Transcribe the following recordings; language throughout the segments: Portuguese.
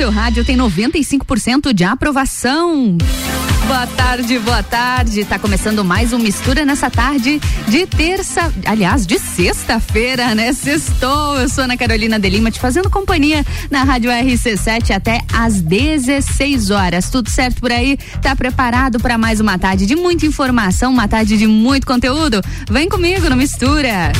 seu rádio tem 95% de aprovação. Boa tarde, boa tarde. Tá começando mais um Mistura nessa tarde de terça, aliás, de sexta-feira, né? Sextou. Eu sou Ana Carolina de Lima, te fazendo companhia na Rádio RC7 até às 16 horas. Tudo certo por aí? Tá preparado para mais uma tarde de muita informação, uma tarde de muito conteúdo? Vem comigo no Mistura.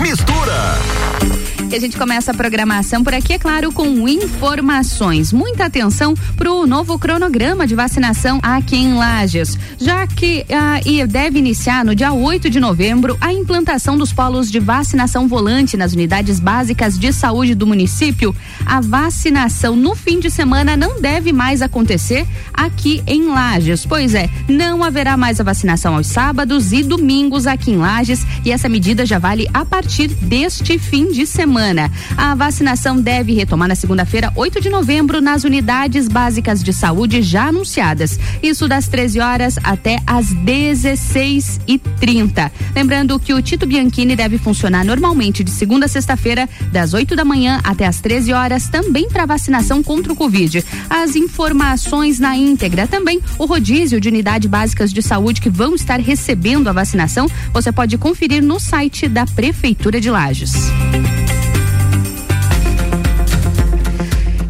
Mistura que a gente começa a programação por aqui, é claro, com informações. Muita atenção para o novo cronograma de vacinação aqui em Lages, já que ah, deve iniciar no dia 8 de novembro a implantação dos polos de vacinação volante nas unidades básicas de saúde do município. A vacinação no fim de semana não deve mais acontecer aqui em Lages. Pois é, não haverá mais a vacinação aos sábados e domingos aqui em Lages e essa medida já vale a partir deste fim de semana semana. A vacinação deve retomar na segunda-feira, 8 de novembro, nas unidades básicas de saúde já anunciadas. Isso das 13 horas até às 16 e 30 Lembrando que o Tito Bianchini deve funcionar normalmente de segunda a sexta-feira, das 8 da manhã até às 13 horas, também para vacinação contra o Covid. As informações na íntegra, também o rodízio de unidades básicas de saúde que vão estar recebendo a vacinação, você pode conferir no site da Prefeitura de Lages.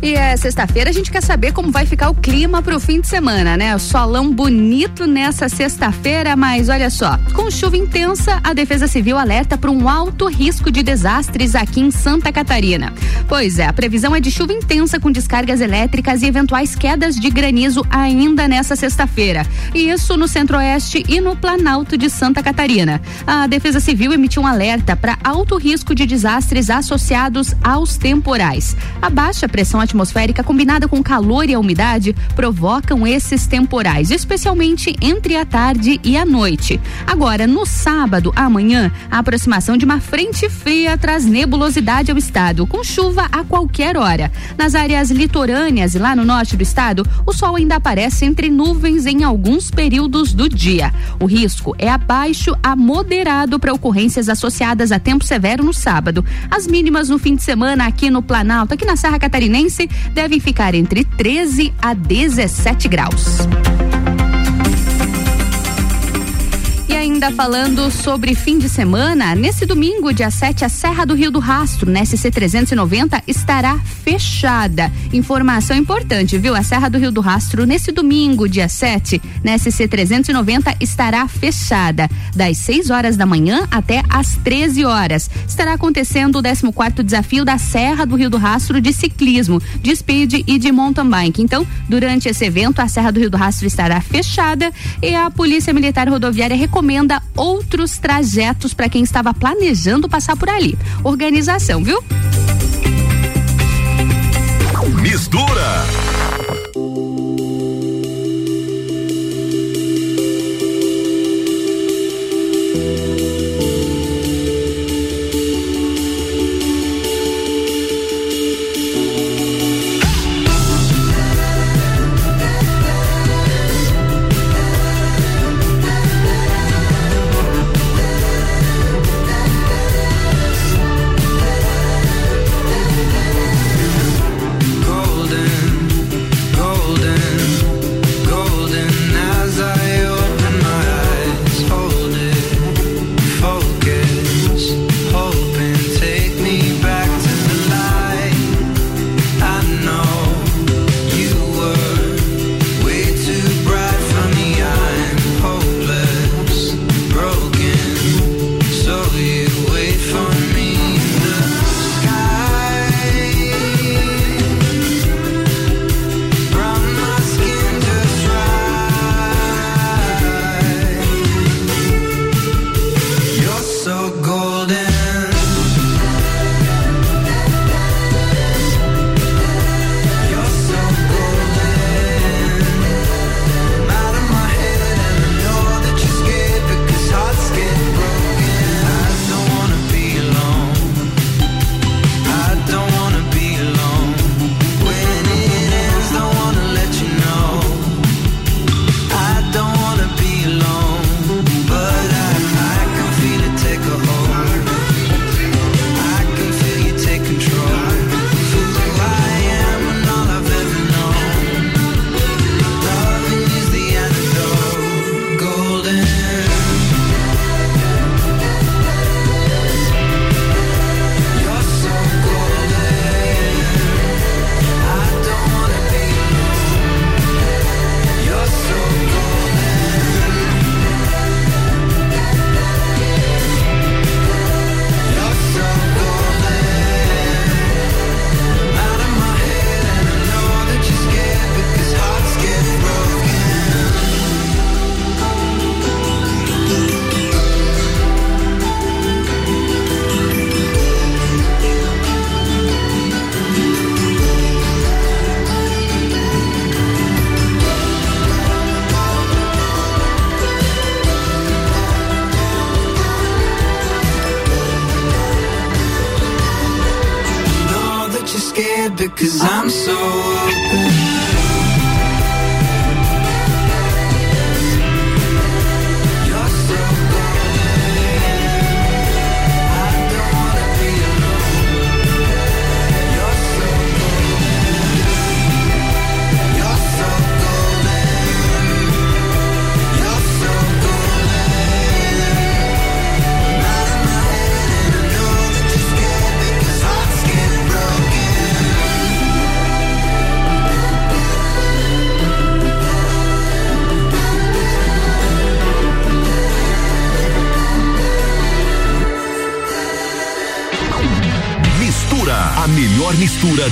E é sexta-feira, a gente quer saber como vai ficar o clima para o fim de semana, né? Solão bonito nessa sexta-feira, mas olha só, com chuva intensa, a Defesa Civil alerta para um alto risco de desastres aqui em Santa Catarina. Pois é, a previsão é de chuva intensa com descargas elétricas e eventuais quedas de granizo ainda nessa sexta-feira. E isso no Centro-Oeste e no Planalto de Santa Catarina. A Defesa Civil emitiu um alerta para alto risco de desastres associados aos temporais. A baixa pressão atmosférica atmosférica combinada com calor e a umidade provocam esses temporais, especialmente entre a tarde e a noite. Agora, no sábado, amanhã, a aproximação de uma frente fria traz nebulosidade ao estado, com chuva a qualquer hora. Nas áreas litorâneas e lá no norte do estado, o sol ainda aparece entre nuvens em alguns períodos do dia. O risco é abaixo a moderado para ocorrências associadas a tempo severo no sábado. As mínimas no fim de semana aqui no Planalto, aqui na Serra Catarinense, devem ficar entre 13 a 17 graus. Ainda falando sobre fim de semana, nesse domingo, dia 7, a Serra do Rio do Rastro, na SC 390, estará fechada. Informação importante, viu? A Serra do Rio do Rastro, nesse domingo, dia 7, na SC 390, estará fechada, das 6 horas da manhã até às 13 horas. Estará acontecendo o 14 desafio da Serra do Rio do Rastro de ciclismo, de speed e de mountain bike. Então, durante esse evento, a Serra do Rio do Rastro estará fechada e a Polícia Militar Rodoviária recomenda recomenda outros trajetos para quem estava planejando passar por ali. Organização, viu? Mistura.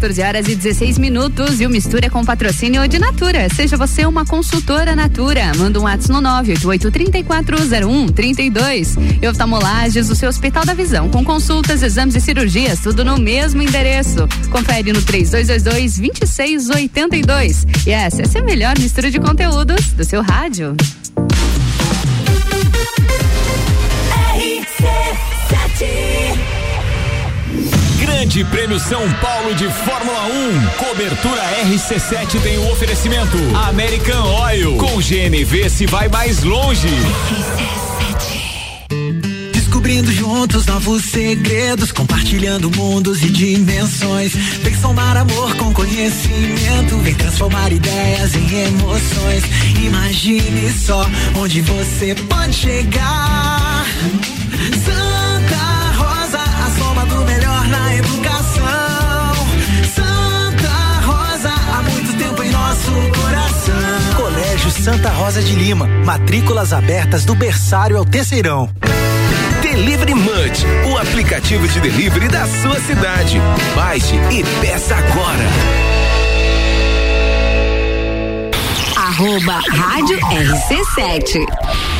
14 horas e 16 minutos. E o Mistura é com patrocínio de Natura. Seja você uma consultora Natura. Manda um WhatsApp no 988-3401-32. E oftalmolages, o seu Hospital da Visão. Com consultas, exames e cirurgias, tudo no mesmo endereço. Confere no 3222-2682. E essa é a melhor mistura de conteúdos do seu rádio. Grande Prêmio São Paulo de Fórmula 1. Cobertura RC7 tem o oferecimento. American Oil. Com GNV se vai mais longe. Descobrindo juntos novos segredos, compartilhando mundos e dimensões. Vem somar amor com conhecimento, vem transformar ideias em emoções. Imagine só onde você pode chegar. Colégio Santa Rosa de Lima, matrículas abertas do berçário ao terceirão. Delivery Munch, o aplicativo de delivery da sua cidade. Baixe e peça agora. Arroba Rádio RC7.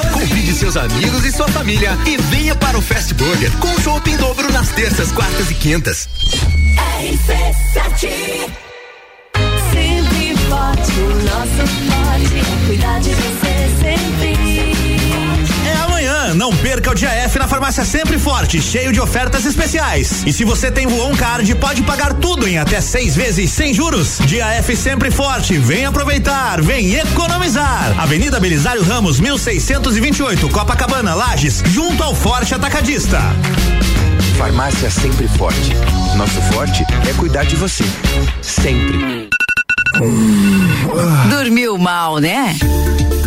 Convide seus amigos e sua família e venha para o Fast Burger com em dobro nas terças, quartas e quintas. RC7 Sempre forte, o nosso forte é cuidar de você sempre. Não perca o dia F na farmácia Sempre Forte, cheio de ofertas especiais. E se você tem Voon Card, pode pagar tudo em até seis vezes sem juros. Dia F Sempre Forte, vem aproveitar, vem economizar. Avenida Belisário Ramos, 1628, Copacabana, Lages, junto ao Forte Atacadista. Farmácia Sempre Forte. Nosso forte é cuidar de você. Sempre. Dormiu mal, né?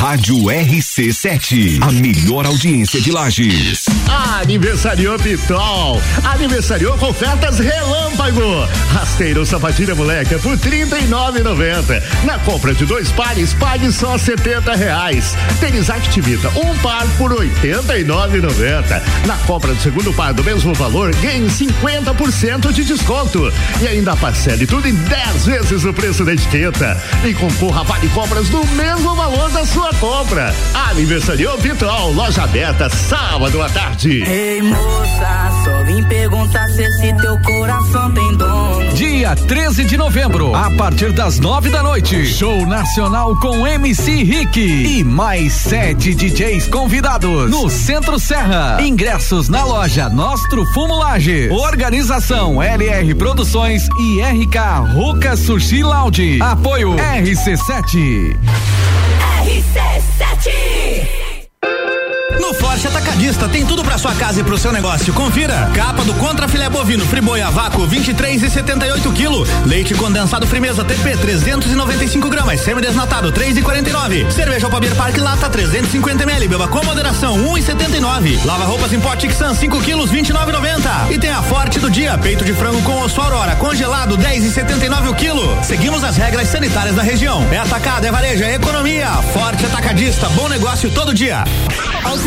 Rádio RC7, a melhor audiência de Lages. Aniversariou Pitol. Aniversariou com ofertas relâmpago. Rasteiro sapatilha moleca por trinta e. Na compra de dois pares, pague só setenta reais. Tênis Activita, um par por oitenta e. Na compra do segundo par do mesmo valor, ganhe 50% de desconto. E ainda parcele tudo em 10 vezes o preço da etiqueta. E concorra a vale compras do mesmo valor da sua compra. Aniversariou Pitol, loja aberta sábado à tarde. Ei moça, só vim perguntar se esse teu coração tem dono. Dia 13 de novembro, a partir das nove da noite, show nacional com MC Rick e mais sete DJs convidados no Centro Serra. Ingressos na loja Nostro Fumulage. Organização LR Produções e RK Ruka Sushi Lounge. Apoio RC7. RC7 No Forte Atacadista tem tudo para sua casa e pro seu negócio. Confira. Capa do Contra Filé Bovino Friboi vácuo 23 e 78 kg. Leite condensado Frimeza TP 395 gramas. Semi-desnatado 3 e 49. Cerveja Alpabir Park Lata 350 ml. Beba com moderação 1 e 79. Lava roupas em pote Xan 5 quilos 29,90. E tem a Forte do dia. Peito de frango com osso Aurora congelado 10 e 79 o quilo. Seguimos as regras sanitárias da região. É atacado, é varejo, é economia. Forte Atacadista. Bom negócio todo dia.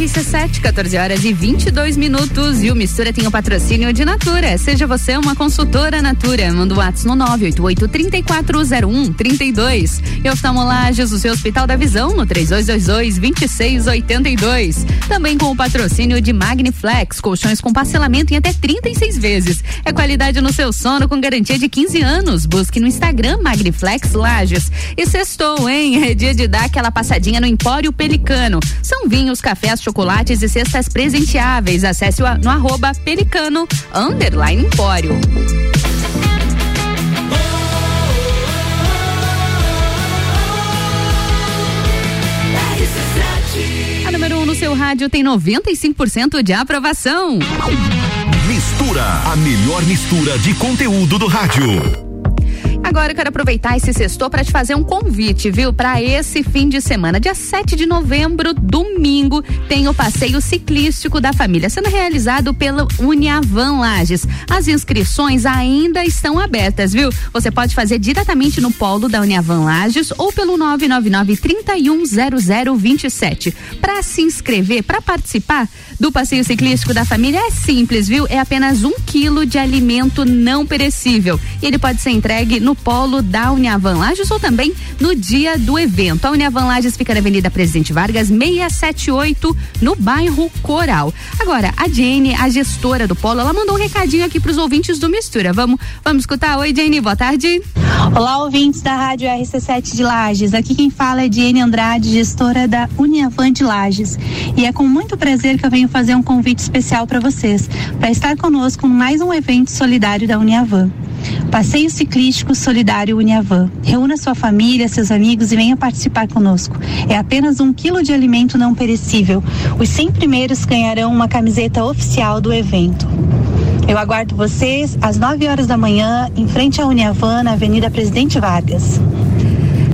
RC7, 14 horas e 22 minutos. E o Mistura tem o patrocínio de Natura. Seja você uma consultora Natura. Manda o WhatsApp no 988-3401-32. E oftalmolagens, o seu Hospital da Visão, no 3222-2682. Também com o patrocínio de Magniflex, colchões com parcelamento em até 36 vezes. É qualidade no seu sono com garantia de 15 anos. Busque no Instagram Magniflex Lages. E sextou, hein? É dia de dar aquela passadinha no Empório Pelicano. São vinhos, cafés, e cestas presenteáveis. Acesse no arroba pelicano underline empório. A número 1 um no seu rádio tem 95% de aprovação. Mistura, a melhor mistura de conteúdo do rádio. Agora eu quero aproveitar esse sextor para te fazer um convite, viu? Para esse fim de semana, dia 7 de novembro, domingo, tem o passeio ciclístico da família sendo realizado pelo Uniavan Lages. As inscrições ainda estão abertas, viu? Você pode fazer diretamente no polo da Uniavan Lages ou pelo 999 310027. Para se inscrever, para participar do passeio ciclístico da família é simples, viu? É apenas um quilo de alimento não perecível. E ele pode ser entregue no polo da Uniavan Lages ou também no dia do evento. A Uniavan Lages fica na Avenida Presidente Vargas 678, no bairro Coral. Agora, a Jane, a gestora do polo, ela mandou um recadinho aqui para os ouvintes do Mistura. Vamos, vamos escutar? Oi, Jane, boa tarde. Olá, ouvintes da Rádio RC7 de Lages. Aqui quem fala é Jane Andrade, gestora da Uniavan de Lages. E é com muito prazer que eu venho fazer um convite especial para vocês, para estar conosco em mais um evento solidário da Uniavan. Passeio Ciclístico Solidário Uniavan. Reúna sua família, seus amigos e venha participar conosco. É apenas um quilo de alimento não perecível. Os 100 primeiros ganharão uma camiseta oficial do evento. Eu aguardo vocês às 9 horas da manhã, em frente à Uniavan, na Avenida Presidente Vargas.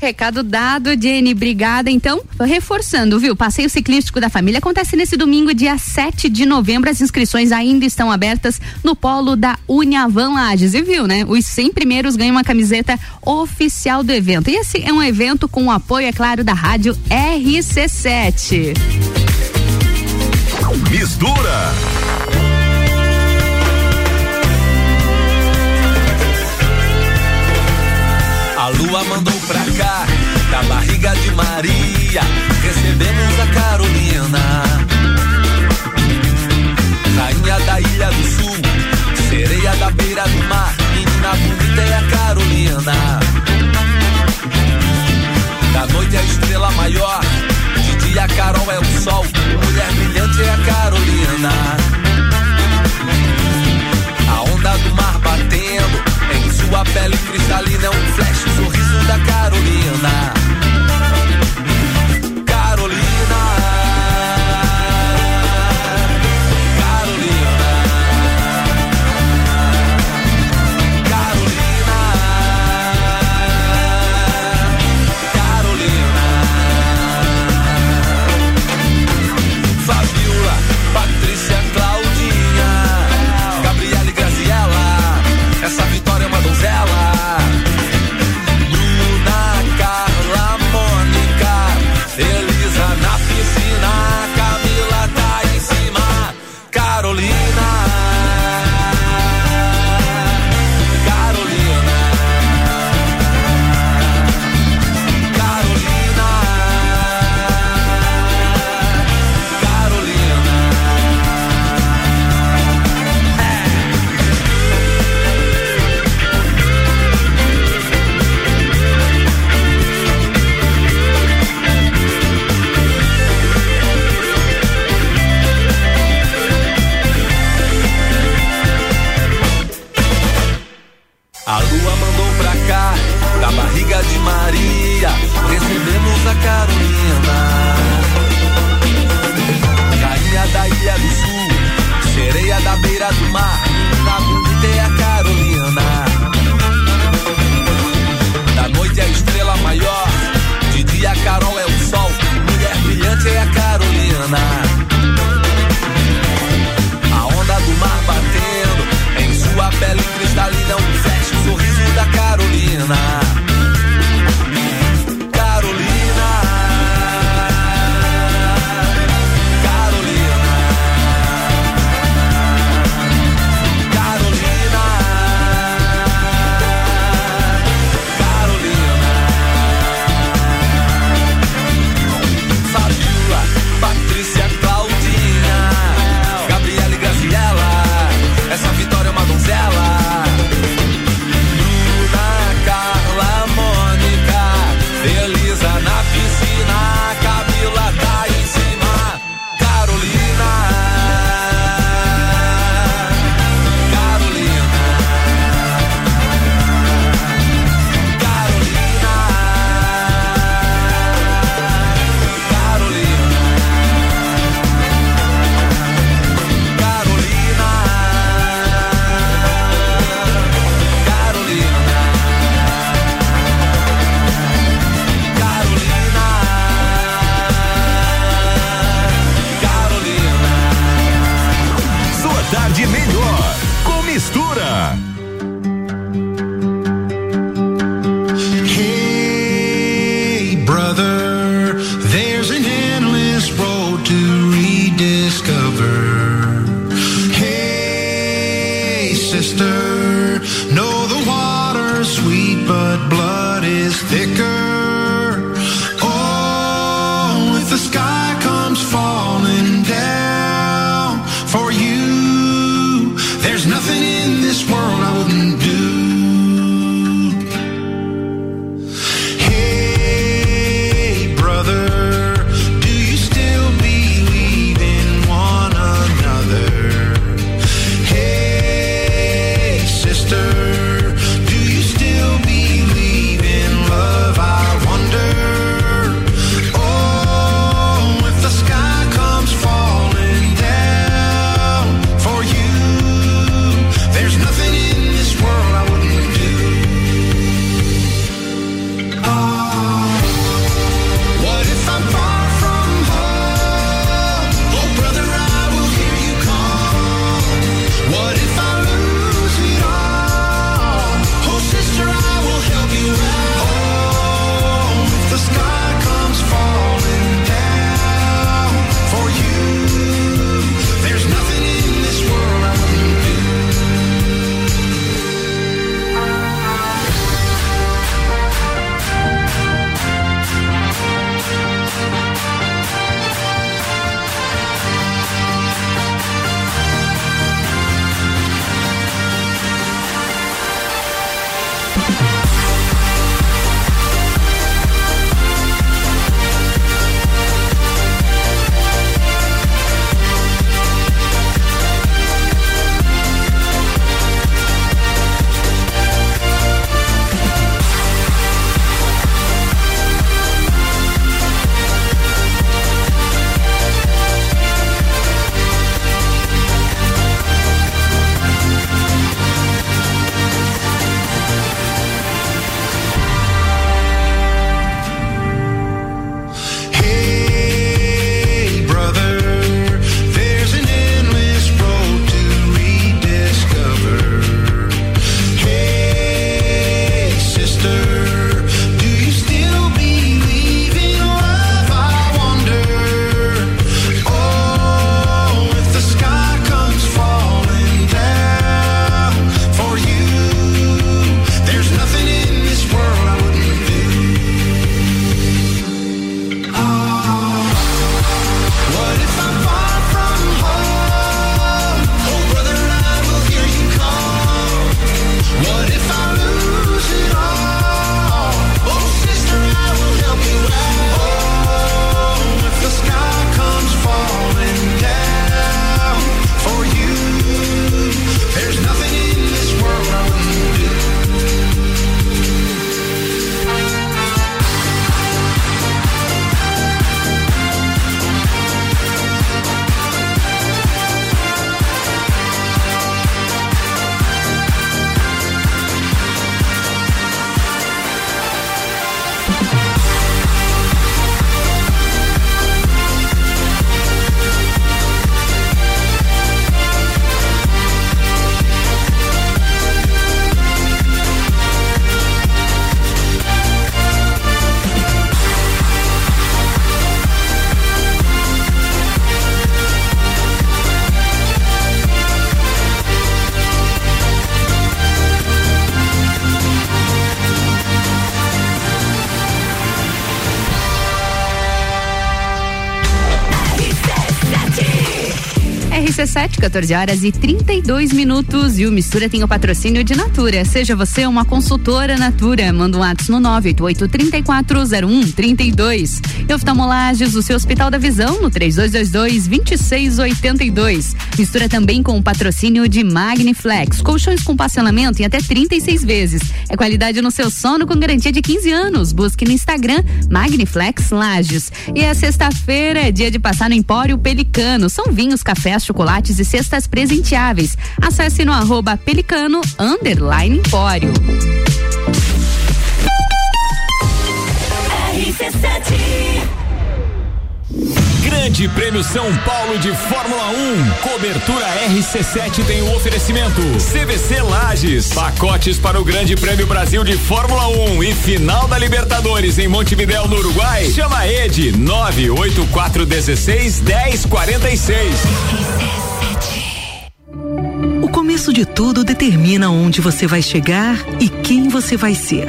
Recado dado, Jenny. Obrigada. Então, reforçando, viu? Passeio ciclístico da família acontece nesse domingo, dia 7 de novembro. As inscrições ainda estão abertas no polo da Uniavan Lages. E viu, né? Os 100 primeiros ganham uma camiseta oficial do evento. E esse é um evento com o apoio, é claro, da rádio RC7. Mistura. A lua mandou pra cá, da barriga de Maria, recebemos a Carolina. Rainha da Ilha do Sul, sereia da beira do mar, menina bonita é a Carolina. Da noite a estrela maior, de dia a Carol é o sol, mulher brilhante é a Carolina. A onda do mar batendo, em sua pele cristalina um flash, o sorriso da. Carolina. 14 horas e 32 minutos. E o Mistura tem o patrocínio de Natura. Seja você uma consultora Natura. Manda um WhatsApp no 988-3401-32. E oftalmolages, o seu Hospital da Visão, no 3222-2682. Mistura também com o patrocínio de Magniflex. Colchões com parcelamento em até 36 vezes. É qualidade no seu sono com garantia de 15 anos. Busque no Instagram Magniflex Lages. E é sexta-feira, é dia de passar no Empório Pelicano. São vinhos, cafés, chocolates e cestas presenteáveis. Acesse no arroba pelicano underline empório. Grande Prêmio São Paulo de Fórmula 1. Cobertura RC7 tem o oferecimento. CVC Lages. Pacotes para o Grande Prêmio Brasil de Fórmula 1 e final da Libertadores em Montevidéu, no Uruguai. Chama Ed 98416 1046. O começo de tudo determina onde você vai chegar e quem você vai ser.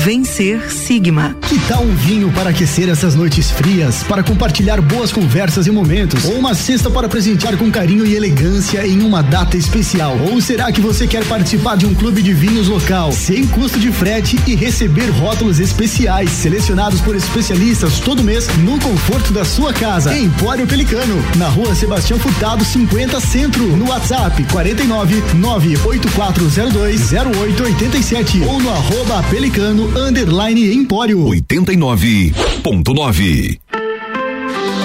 Vencer Sigma. Que tal um vinho para aquecer essas noites frias, para compartilhar boas conversas e momentos? Ou uma cesta para presentear com carinho e elegância em uma data especial? Ou será que você quer participar de um clube de vinhos local, sem custo de frete e receber rótulos especiais, selecionados por especialistas todo mês no conforto da sua casa? Empório Pelicano, na rua Sebastião Furtado 50 Centro, no WhatsApp 49 98402 0887 ou no arroba Pelicano underline Empório. 89.9.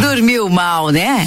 Dormiu mal, né?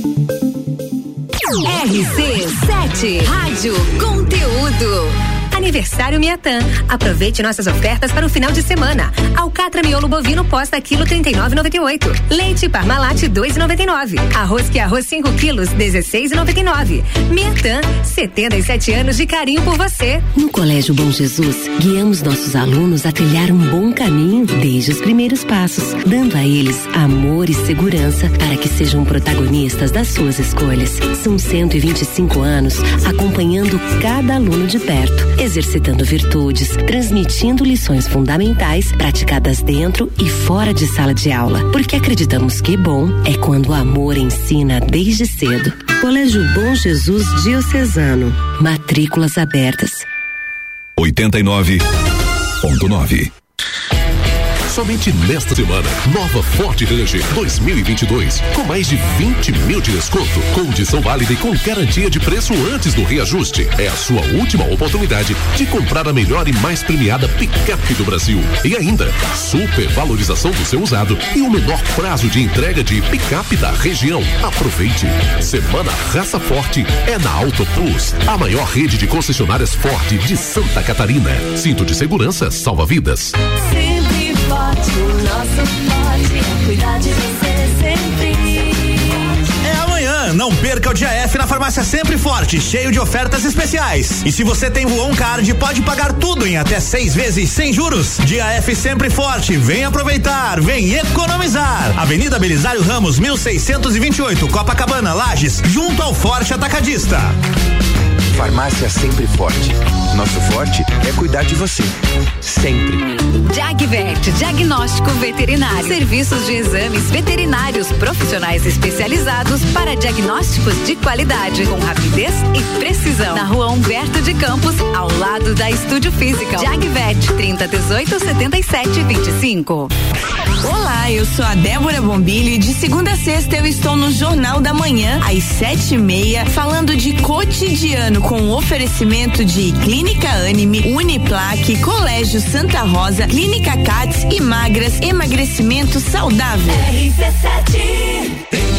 RC7 Rádio Conteúdo. Aniversário Miatã. Aproveite nossas ofertas para o final de semana. Alcatra miolo bovino posta quilo 39,98. Leite Parmalat 2,99. Arroz que arroz 5 quilos 16,99. Miatã, 77 anos de carinho por você. No Colégio Bom Jesus, guiamos nossos alunos a trilhar um bom caminho desde os primeiros passos, dando a eles amor e segurança para que sejam protagonistas das suas escolhas. São 125 anos acompanhando cada aluno de perto, exercitando virtudes, transmitindo lições fundamentais praticadas dentro e fora de sala de aula, porque acreditamos que bom é quando o amor ensina desde cedo. Colégio Bom Jesus Diocesano. Matrículas abertas. 89.9. Somente nesta semana, nova Ford Ranger 2022, com mais de 20 mil de desconto, condição válida e com garantia de preço antes do reajuste. É a sua última oportunidade de comprar a melhor e mais premiada picape do Brasil. E ainda, super valorização do seu usado e o menor prazo de entrega de picape da região. Aproveite. Semana Raça Forte é na Auto Plus, a maior rede de concessionárias Ford de Santa Catarina. Cinto de segurança salva vidas. Sempre forte, o nosso forte é cuidar de você sempre. É amanhã, não perca o dia F na farmácia Sempre Forte, cheio de ofertas especiais. E se você tem Voon Card, pode pagar tudo em até seis vezes sem juros. Dia F Sempre Forte, vem aproveitar, vem economizar. Avenida Belisário Ramos, 1628, Copacabana, Lages, junto ao Forte Atacadista. Farmácia Sempre Forte. Nosso forte é cuidar de você. Sempre. Jagvet, diagnóstico veterinário. Serviços de exames veterinários profissionais especializados para diagnósticos de qualidade, com rapidez e precisão. Na rua Humberto de Campos, ao lado da Estúdio Física. Jagvet, 30 18 77 25. Olá, eu sou a Débora Bombilho e de segunda a sexta eu estou no Jornal da Manhã, às sete e meia, falando de cotidiano com oferecimento de Clínica Anime, Uniplaque, Colégio Santa Rosa, Clínica Cats e Magras, emagrecimento saudável. RC7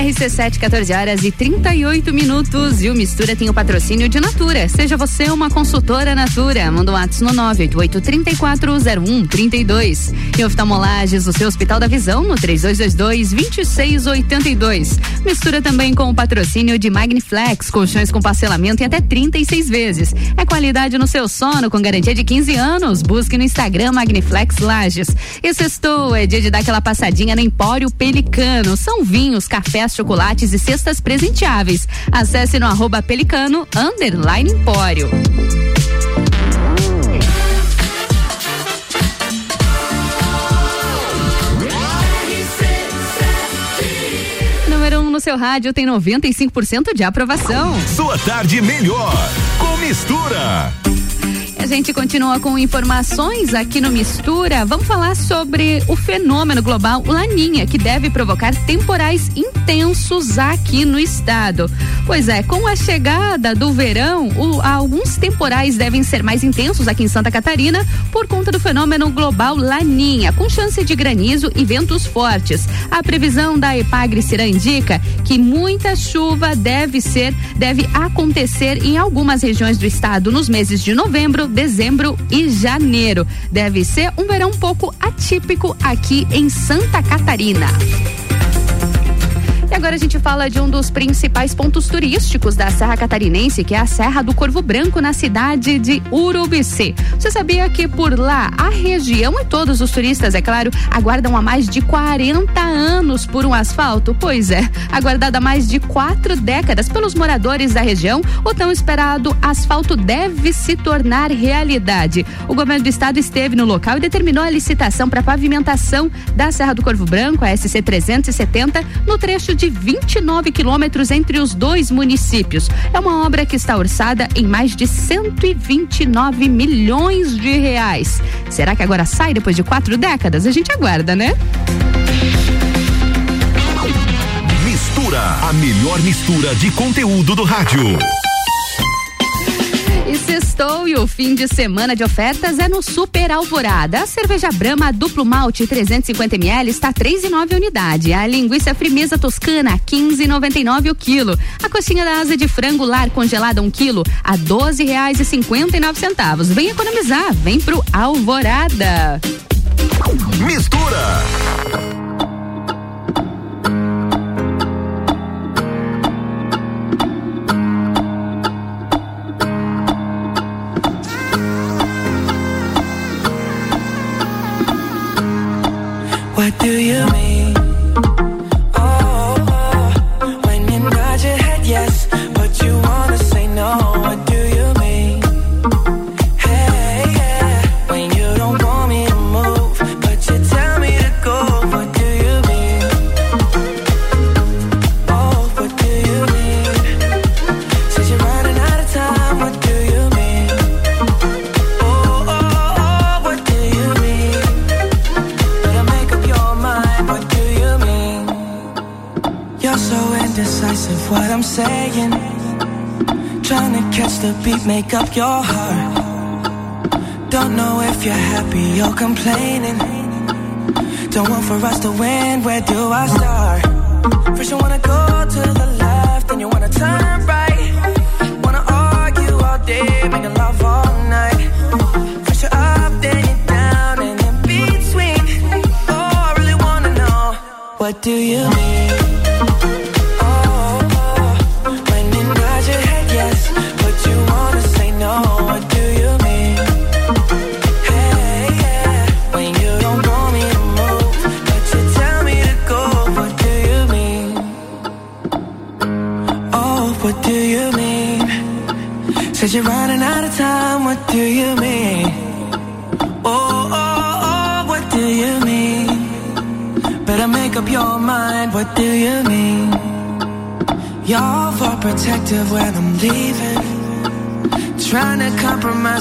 RC7, 14 horas e 38 minutos. E o Mistura tem o patrocínio de Natura. Seja você uma consultora Natura. Manda um WhatsApp no 988-340132. E oftalmolages, o seu Hospital da Visão, no 3222-2682. Mistura também com o patrocínio de Magniflex, colchões com parcelamento em até 36 vezes. É qualidade no seu sono, com garantia de 15 anos. Busque no Instagram Magniflex Lages. E sextou, é dia de dar aquela passadinha no Empório Pelicano. São vinhos, cafés, chocolates e cestas presenteáveis. Acesse no arroba pelicano, underline empório. Número 1 um no seu rádio tem 95% de aprovação. Sua tarde melhor com mistura. Gente continua com informações aqui no Mistura. Vamos falar sobre o fenômeno global Laninha, que deve provocar temporais intensos aqui no estado. Pois é, com a chegada do verão, o- alguns temporais devem ser mais intensos aqui em Santa Catarina por conta do fenômeno global Laninha, com chance de granizo e ventos fortes. A previsão da Epagre Cirã indica que muita chuva deve ser, deve acontecer em algumas regiões do estado nos meses de novembro, dezembro e janeiro. Deve ser um verão um pouco atípico aqui em Santa Catarina. Agora a gente fala de um dos principais pontos turísticos da Serra Catarinense, que é a Serra do Corvo Branco, na cidade de Urubici. Você sabia que por lá a região e todos os turistas, é claro, aguardam há mais de 40 anos por um asfalto? Pois é, aguardado há mais de quatro décadas pelos moradores da região, o tão esperado asfalto deve se tornar realidade. O governo do estado esteve no local e determinou a licitação para pavimentação da Serra do Corvo Branco, a SC 370, no trecho de 29 quilômetros entre os dois municípios. É uma obra que está orçada em mais de 129 milhões de reais. Será que agora sai depois de quatro décadas? A gente aguarda, né? Mistura, a melhor mistura de conteúdo do rádio. E sextou e o fim de semana de ofertas é no Super Alvorada. A cerveja Brahma duplo malte 350 ml está 3,9 unidade. A linguiça frimeza toscana 15,99 o quilo. A coxinha da asa de frango lar congelada 1 quilo a 12 reais e 59 centavos. Vem economizar, vem pro Alvorada. Mistura. Do you mean?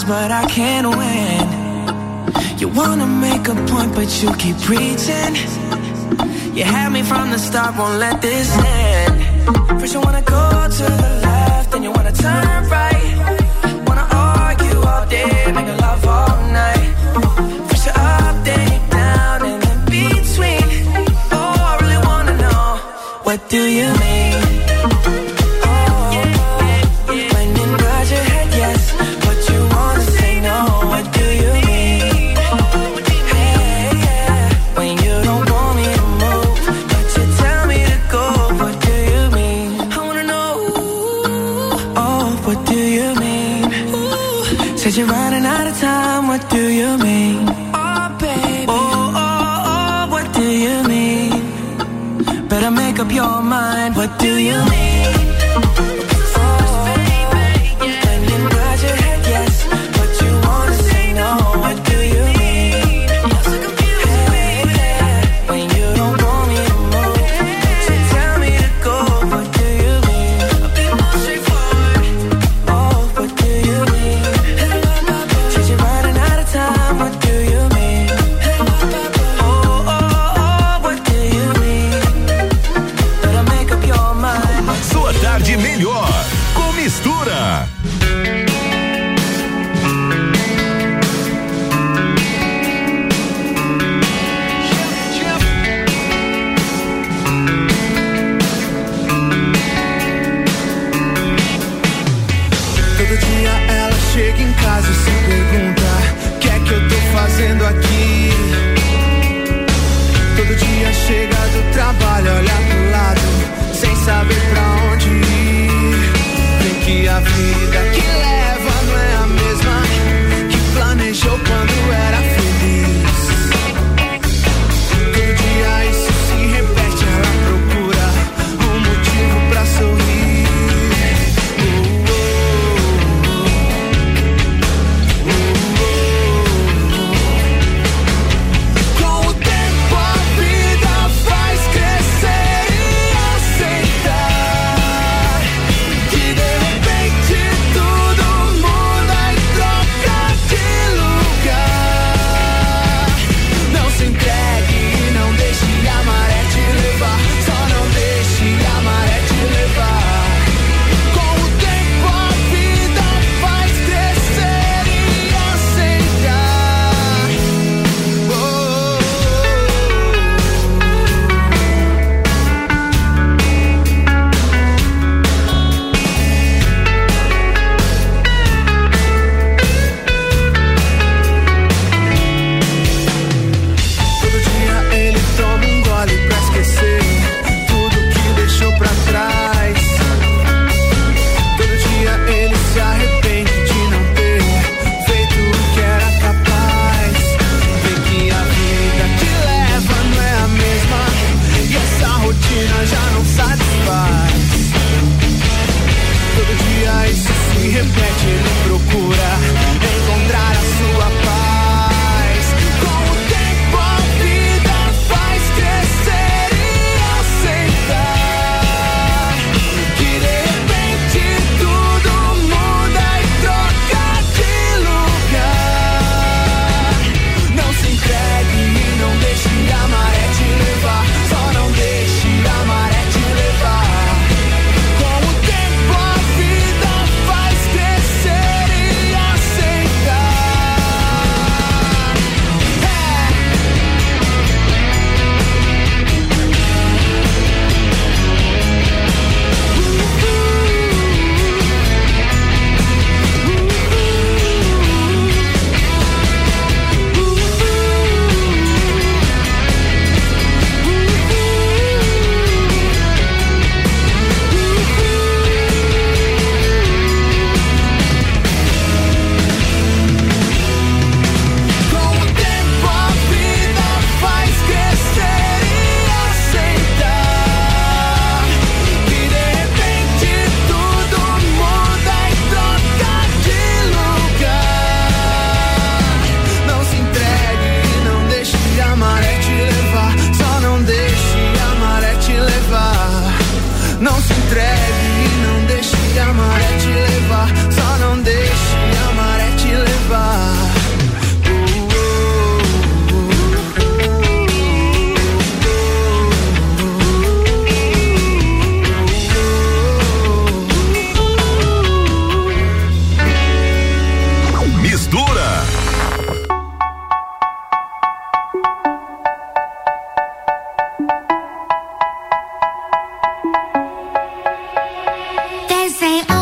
But I can't win. You wanna make a point, but you keep preaching. You had me from the start, won't let this end. First you wanna go to the left, then you wanna turn right. Wanna argue all day, make love all night. First you're up, then you're down, and in between. Oh, I really wanna know what do you do you mean? say, oh.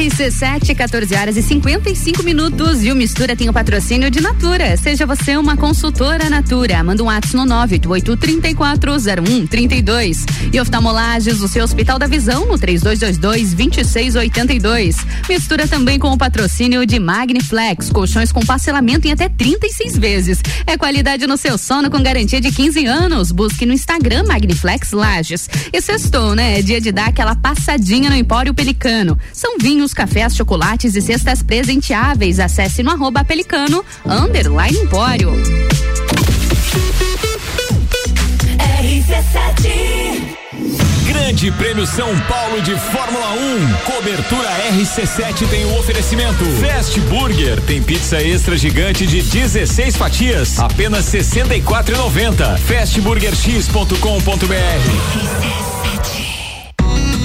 RC7, 14 horas e 55 minutos. E o Mistura tem o patrocínio de Natura. Seja você uma consultora Natura. Manda um ato no 988-340132. E oftalmolages, o seu Hospital da Visão, no 3222-2682. Mistura também com o patrocínio de Magniflex. Colchões com parcelamento em até 36 vezes. É qualidade no seu sono com garantia de 15 anos. Busque no Instagram Magniflex Lages. E sextou, né? É dia de dar aquela passadinha no Empório Pelicano. São vinhos produtos, cafés, chocolates e cestas presenteáveis. Acesse no arroba pelicano, underline empório. RC7 Grande Prêmio São Paulo de Fórmula 1. Cobertura RC7 tem o um oferecimento. Fast Burger tem pizza extra gigante de 16 fatias, apenas 64,90. Fastburgerx.com.br.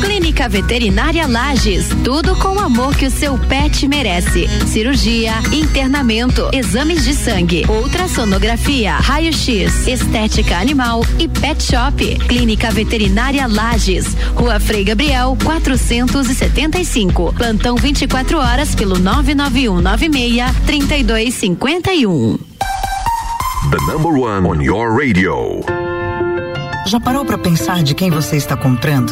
Clínica Veterinária Lages, tudo com o amor que o seu pet merece. Cirurgia, internamento, exames de sangue, ultrassonografia, raio-x, estética animal e pet shop. Clínica Veterinária Lages, Rua Frei Gabriel, 475. Plantão 24 horas pelo 991963251. The number one on your radio. Já parou para pensar de quem você está comprando?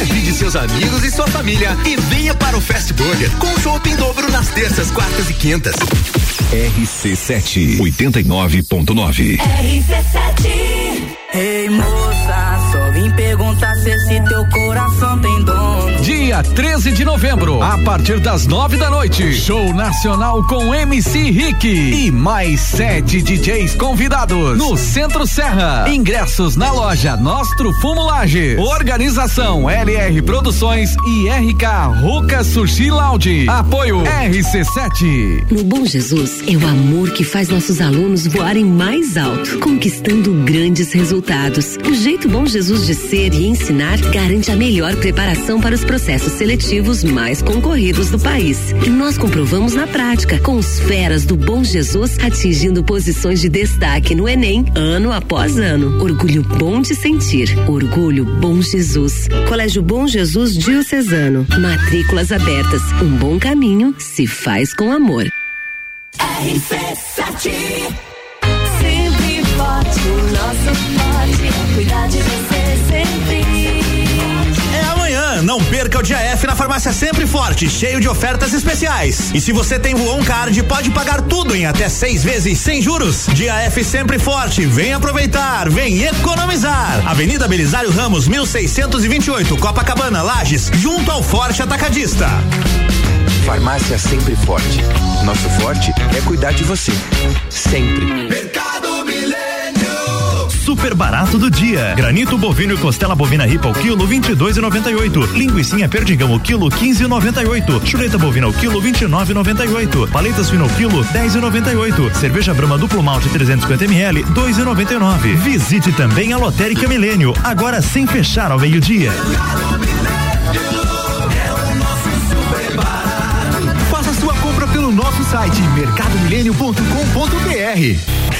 Convide seus amigos e sua família e venha para o Fast Burger com chopp em dobro nas terças, quartas e quintas. RC7 89.9. RC7 Ei moça, só vim perguntar se esse teu coração tem dono. Dia 13 de novembro, a partir das nove da noite, show nacional com MC Rick e mais sete DJs convidados no Centro Serra. Ingressos na loja Nostro Fumo Lages. Organização LR Produções e RK Ruca Sushi Lounge. Apoio RC7. No Bom Jesus é o amor que faz nossos alunos voarem mais alto, conquistando grandes resultados. O jeito Bom Jesus de ser e ensinar garante a melhor preparação para os processos seletivos mais concorridos do país. E nós comprovamos na prática, com os feras do Bom Jesus atingindo posições de destaque no Enem ano após ano. Orgulho bom de sentir. Orgulho Bom Jesus. Colégio Bom Jesus Diocesano. Matrículas abertas. Um bom caminho se faz com amor. RC7 Sempre forte, o nosso forte é cuidar de você não perca o dia F na farmácia Sempre Forte, cheio de ofertas especiais. E se você tem Voon Card, pode pagar tudo em até seis vezes sem juros. Dia F Sempre Forte, vem aproveitar, vem economizar. Avenida Belisário Ramos, 1628, Copacabana, Lages, junto ao Forte Atacadista. Farmácia Sempre Forte. Nosso forte é cuidar de você. Sempre. Mercado. Super barato do dia. Granito bovino e costela bovina ripa ao quilo 22,98. Linguiça perdigão ao quilo 15,98. Chuleta bovina ao quilo 29,98. Paletas fino ao quilo 10,98. Cerveja Brahma duplo malte 350 ml 2,99. Visite também a Lotérica Milênio, agora sem fechar ao meio-dia. Faça sua compra pelo nosso site mercadomilênio.com.br.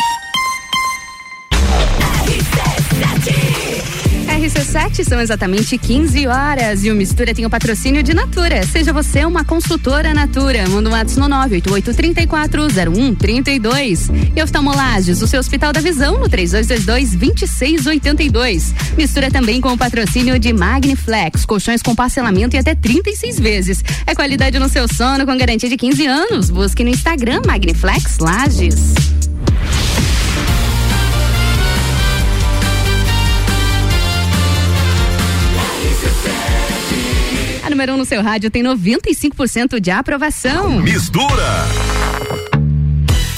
RC7 são exatamente 15 horas e o Mistura tem o patrocínio de Natura. Seja você uma consultora Natura. Manda um WhatsApp no 988-340132. E oftalmolages, o seu Hospital da Visão no 3222-2682. Mistura também com o patrocínio de Magniflex, colchões com parcelamento e até 36 vezes. É qualidade no seu sono com garantia de 15 anos. Busque no Instagram Magniflex Lages. Número 1 um no seu rádio tem 95% de aprovação. Mistura.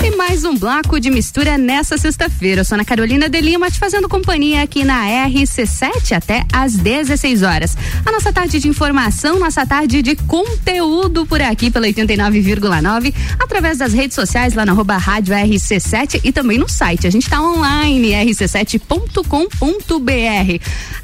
E mais um bloco de mistura nessa sexta-feira. Eu sou Ana Carolina de Lima, te fazendo companhia aqui na RC7 até às 16 horas. A nossa tarde de informação, nossa tarde de conteúdo por aqui pela 89,9, através das redes sociais lá na arroba rádio RC7 e também no site. A gente está online, rc7.com.br.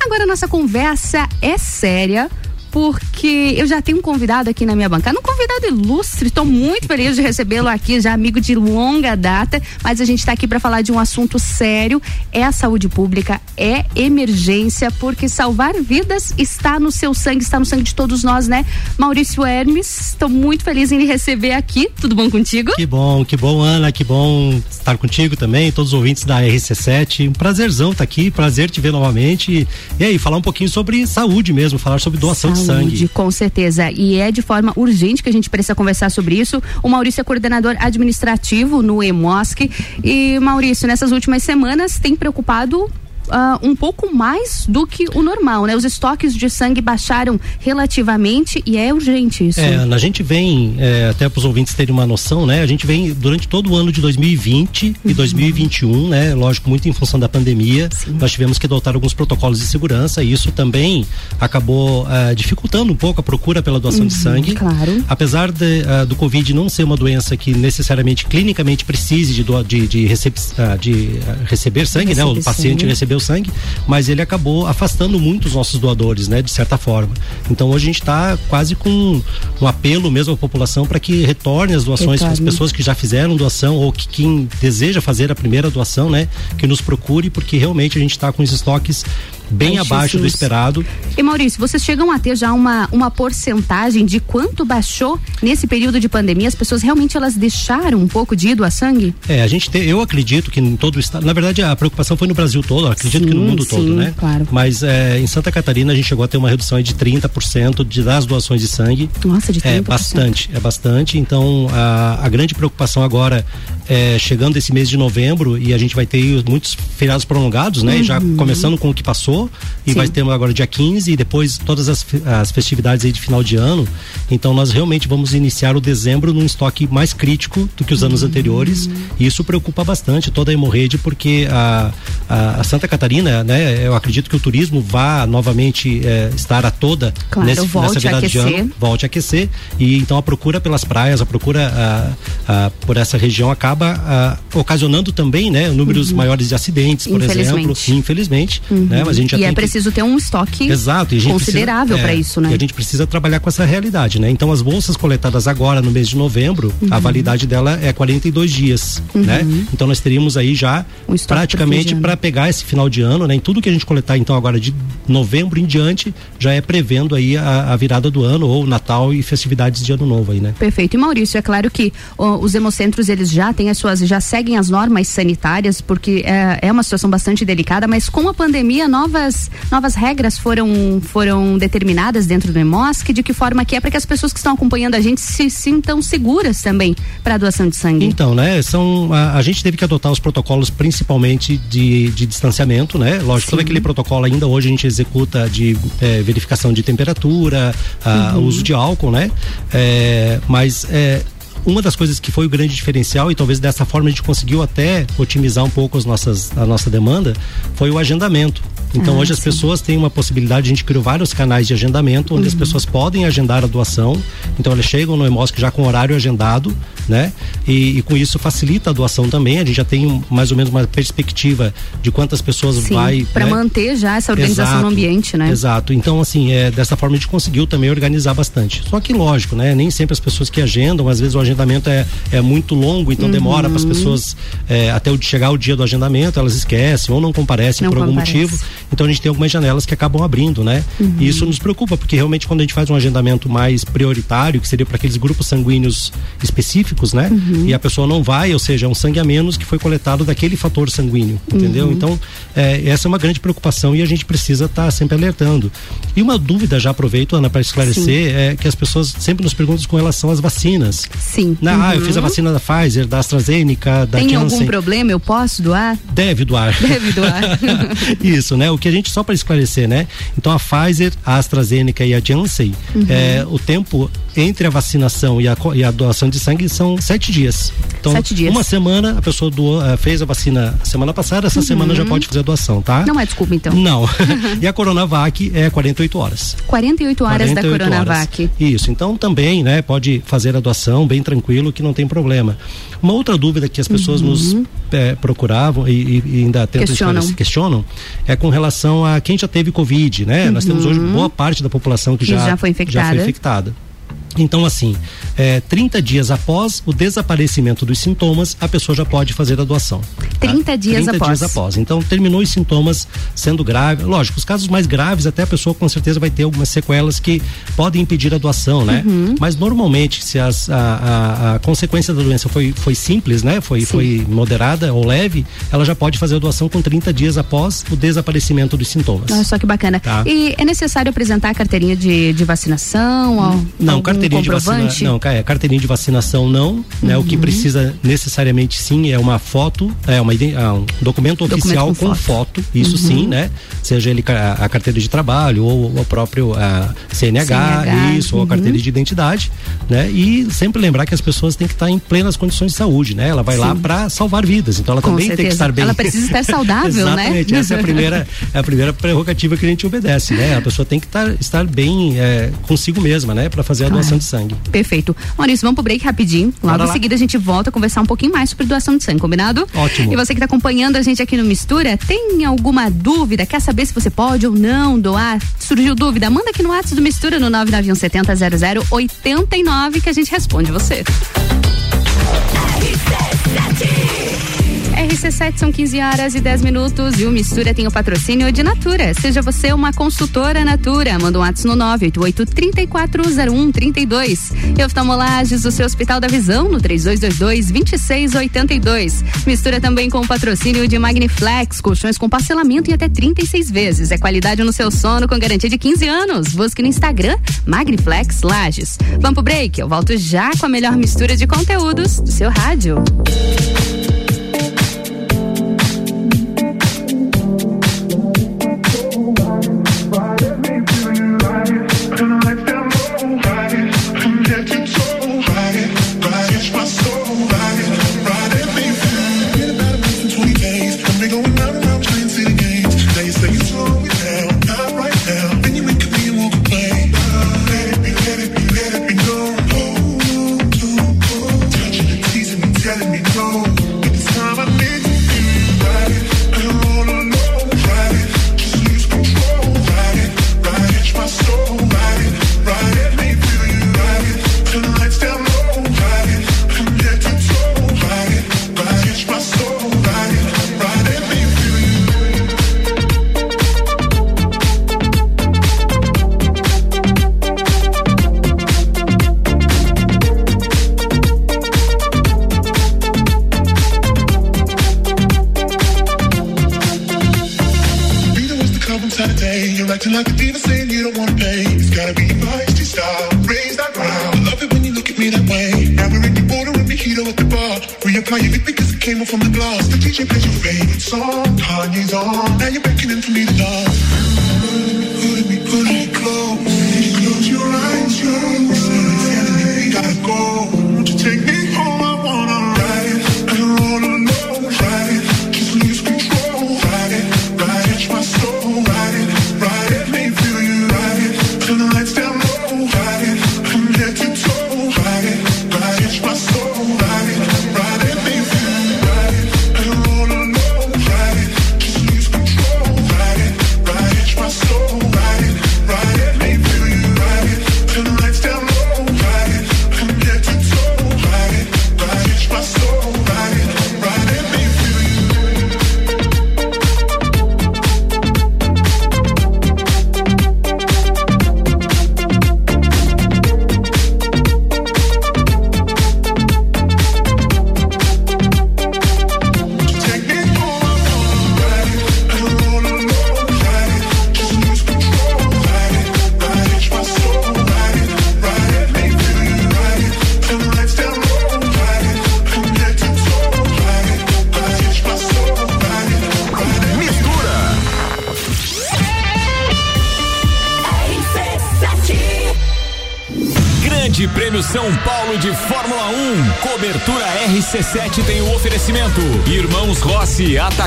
Agora a nossa conversa é séria porque eu já tenho um convidado aqui na minha bancada, um convidado ilustre, estou muito feliz de recebê-lo aqui, já amigo de longa data, mas a gente está aqui para falar de um assunto sério, é a saúde pública, é emergência, porque salvar vidas está no seu sangue, está no sangue de todos nós, né? Maurício Hermes, estou muito feliz em lhe receber aqui, tudo bom contigo? Que bom, que bom, Ana, que bom estar contigo também, todos os ouvintes da RC7, um prazerzão estar aqui, prazer te ver novamente, e aí, falar um pouquinho sobre saúde mesmo, falar sobre doação de Saúde, sangue. com certeza. E é de forma urgente que a gente precisa conversar sobre isso. O Maurício é coordenador administrativo no EMOSC. E, Maurício, nessas últimas semanas tem preocupado. Ah, um pouco mais do que o normal, né? Os estoques de sangue baixaram relativamente e é urgente isso. É, a gente vem, é, até para os ouvintes terem uma noção, né? A gente vem durante todo o ano de 2020 e 2021, né? Lógico, muito em função da pandemia, nós tivemos que adotar alguns protocolos de segurança e isso também acabou eh, dificultando um pouco a procura pela doação de Uhum, sangue. Claro. Apesar de, ah, do Covid não ser uma doença que necessariamente clinicamente precise de, doa- de, de, recep- ah, de, ah, receber sangue, né? O paciente sangue. Sangue, mas ele acabou afastando muito os nossos doadores, né? De certa forma. Então hoje a gente está quase com um apelo mesmo à população para que retorne as doações para as pessoas que já fizeram doação ou que quem deseja fazer a primeira doação, né? Que nos procure, porque realmente a gente está com os estoques bem Baixíssimos. abaixo do esperado. E Maurício, vocês chegam a ter já uma, uma porcentagem de quanto baixou nesse período de pandemia? As pessoas realmente elas deixaram um pouco de ir doar sangue? É, a gente tem, eu acredito que em todo o estado, na verdade a preocupação foi no Brasil todo, acredito que no Sim, mundo sim, todo, né? claro. Mas é, em Santa Catarina a gente chegou a ter uma redução de 30% de, das doações de sangue. Nossa, de 30%. É bastante, é bastante. Então a, a grande preocupação agora é chegando esse mês de novembro e a gente vai ter muitos feriados prolongados, né? Já Uhum. começando com o que passou e Sim. vai ter agora dia 15 e depois todas as, as festividades aí de final de ano. Então nós realmente vamos iniciar o dezembro num estoque mais crítico do que os anos anteriores e isso preocupa bastante toda a hemorrede porque a, a, a Santa Catarina, né? Eu acredito que o turismo vá novamente eh, estar a toda Claro, nesse, nessa a virada de ano, volte a aquecer e então a procura pelas praias, a procura ah, ah, por essa região acaba ocasionando também, né, números Uhum. maiores de acidentes, por exemplo, Infelizmente. Uhum. né, mas a gente já e é que- preciso ter um estoque Exato, a gente considerável para é, isso, né? E a gente precisa trabalhar com essa realidade, né? Então as bolsas coletadas agora no mês de novembro, a Uhum. validade dela é 42 dias, Uhum. né? Então nós teríamos aí já Um praticamente para pegar esse final de ano, né? Em tudo que a gente coletar então agora de novembro em diante, já é prevendo aí a, a virada do ano ou Natal e festividades de ano novo aí, né? Perfeito. E Maurício, é claro que ó, os hemocentros eles já têm as suas, já seguem as normas sanitárias, porque é, é uma situação bastante delicada, mas com a pandemia novas, novas regras foram, foram determinadas dentro do EMOSC, de que forma que é para que as pessoas que estão acompanhando a gente se sintam seguras também para a doação de sangue. Então, né, são a, a gente teve que adotar os protocolos principalmente de, de distanciamento, né? Lógico, todo Sim. aquele protocolo ainda hoje a gente executa de eh, verificação de temperatura, a- Uhum. uso de álcool, né? Eh, mas é uma das coisas que foi o grande diferencial e talvez dessa forma a gente conseguiu até otimizar um pouco as nossas, a nossa demanda foi o agendamento. Então Ah, hoje as sim. pessoas têm uma possibilidade, a gente criou vários canais de agendamento onde as Uhum. pessoas podem agendar a doação. Então elas chegam no EMOSC já com horário agendado, né? E, e com isso facilita a doação também. A gente já tem mais ou menos uma perspectiva de quantas pessoas Sim, vai. para né? manter já essa organização Exato, no ambiente, né? Exato. Então, assim, é, dessa forma a gente conseguiu também organizar bastante. Só que, lógico, né? Nem sempre as pessoas que agendam, às vezes o agendamento é, é muito longo, então demora Uhum. para as pessoas é, até o, chegar o dia do agendamento, elas esquecem ou não comparecem Não por algum comparece. motivo. Então a gente tem algumas janelas que acabam abrindo, né? Uhum. E isso nos preocupa, porque realmente quando a gente faz um agendamento mais prioritário, que seria para aqueles grupos sanguíneos específicos, né? Uhum. E a pessoa não vai, ou seja, é um sangue a menos que foi coletado daquele fator sanguíneo, entendeu? Uhum. Então, é, essa é uma grande preocupação e a gente precisa estar sempre alertando. E uma dúvida, já aproveito, Ana, para esclarecer, é que as pessoas sempre nos perguntam com relação às vacinas. Sim. Na, Ah, eu Uhum. fiz a vacina da Pfizer, da AstraZeneca, da Tem algum Janssen. problema? Eu posso doar? Deve doar. Deve doar. Isso, né? O que a gente, só para esclarecer, né? Então a Pfizer, a AstraZeneca e a Janssen, Uhum. é, o tempo entre a vacinação e a, e a doação de sangue são sete dias. Então, Sete dias. uma semana a pessoa doou, eh, fez a vacina semana passada, essa Uhum. semana já pode fazer a doação, tá? Não é desculpa, então. Não. e a Coronavac é 48 horas. 48 horas da 48 Coronavac. horas. Isso, então também, né, pode fazer a doação bem tranquilo, que não tem problema. Uma outra dúvida que as pessoas nos eh, procuravam e, e- ainda tentam Uhum. Questionam. esclarecer- questionam é com relação a quem já teve Covid, né? Nós temos hoje Uhum. boa parte da população que, Que já foi infectada. infectada. Então, assim, é, 30 dias após o desaparecimento dos sintomas, a pessoa já pode fazer a doação. 30 dias 30 após. dias após. Então, terminou os sintomas sendo grave. Lógico, os casos mais graves, até a pessoa com certeza vai ter algumas sequelas que podem impedir a doação, né? Uhum. Mas normalmente, se as- a, a- a consequência da doença foi, foi simples, né? Foi, foi moderada ou leve, ela já pode fazer a doação com 30 dias após o desaparecimento dos sintomas. Olha só que bacana. Tá. E é necessário apresentar a carteirinha de, de vacinação? ou Não, carteirinha de vacinação. Não, ca- é, carteirinha de vacinação não. Né, o que Uhum. precisa necessariamente sim é uma foto, é uma ah, um documento Documento oficial com com, foto. foto. Isso Uhum. sim, né? Seja ele ca- a carteira de trabalho ou o próprio ah, CNH, CNH, isso, ou a uhum. carteira de identidade, né? E sempre lembrar que as pessoas têm que estar em plenas condições de saúde, né? Ela vai lá Sim. para salvar vidas, então ela Com também tem que certeza. estar bem. Ela precisa estar saudável, né? Exatamente, essa é a primeira, é a primeira prerrogativa que a gente obedece, né? A pessoa tem que estar, estar bem é, consigo mesma, né? Para fazer a Claro. Doação de sangue. Perfeito. Maurício, vamos pro break rapidinho. Logo Bora em lá. seguida a gente volta a conversar um pouquinho mais sobre doação de sangue, combinado? Ótimo. E você que está acompanhando a gente aqui no Mistura, tem alguma dúvida? Quer saber se você pode ou não doar? Surgiu dúvida? Manda aqui no WhatsApp do Mistura no 99170 0089 que a gente responde você. RC7 são 15 horas e 10 minutos e o Mistura tem o patrocínio de Natura. Seja você uma consultora Natura. Manda um WhatsApp no 988 3401 32. E oftalmolages, o seu Hospital da Visão no 3222 2682. Mistura também com o patrocínio de Magniflex, colchões com parcelamento e até 36 vezes. É qualidade no seu sono com garantia de 15 anos. Busque no Instagram Magniflex Lages. Vamos pro break. Eu volto já com a melhor mistura de conteúdos do seu rádio.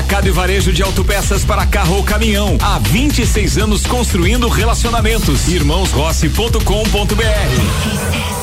Atacado e varejo de autopeças para carro ou caminhão. Há 26 anos construindo relacionamentos. Irmãosrossi.com.br.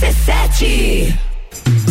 RC7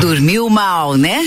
Dormiu mal, né?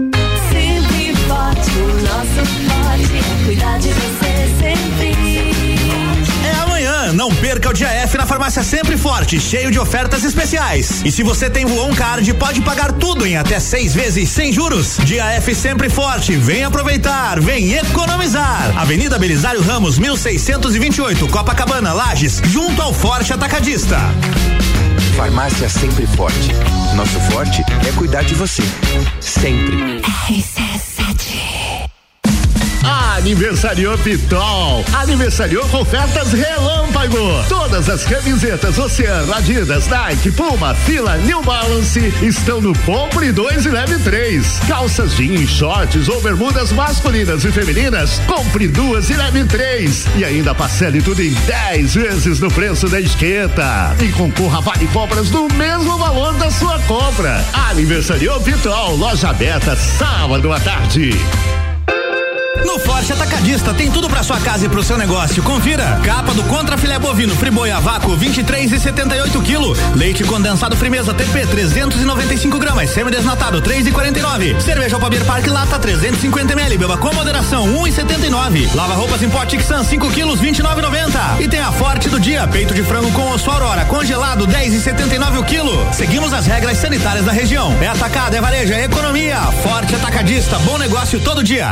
Forte, o nosso forte é cuidar de você sempre. É amanhã, não perca o dia F na farmácia Sempre Forte, cheio de ofertas especiais. E se você tem Voon Card, pode pagar tudo em até seis vezes sem juros. Dia F Sempre Forte, vem aproveitar, vem economizar. Avenida Belisário Ramos, 1628, Copacabana, Lages, junto ao Forte Atacadista. Farmácia Sempre Forte. Nosso forte é cuidar de você. Sempre. Yeah. Aniversariou Pitol. Aniversariou com ofertas relâmpago. Todas as camisetas Oceano, Adidas, Nike, Puma, Fila, New Balance estão no Compre 2 e Leve 3. Calças jeans, shorts ou bermudas masculinas e femininas, compre duas e leve três. E ainda parcele tudo em 10 vezes no preço da etiqueta. E concorra a vale compras no mesmo valor da sua compra. Aniversariou Pitol, loja aberta sábado à tarde. No Forte Atacadista tem tudo pra sua casa e pro seu negócio. Confira. Capa do Contra Filé Bovino Friboi a vácuo 23 e 78 kg. Leite condensado Frimeza TP 395 gramas. Semi-desnatado 3 e 49. Cerveja Alpabir Park Lata 350 ml. Beba com moderação 1 e 79. Lava roupas em pote Xan 5 quilos 29,90. E tem a Forte do dia. Peito de frango com osso Aurora congelado 10 e 79 o quilo. Seguimos as regras sanitárias da região. É atacado, é varejo, é economia. Forte Atacadista. Bom negócio todo dia.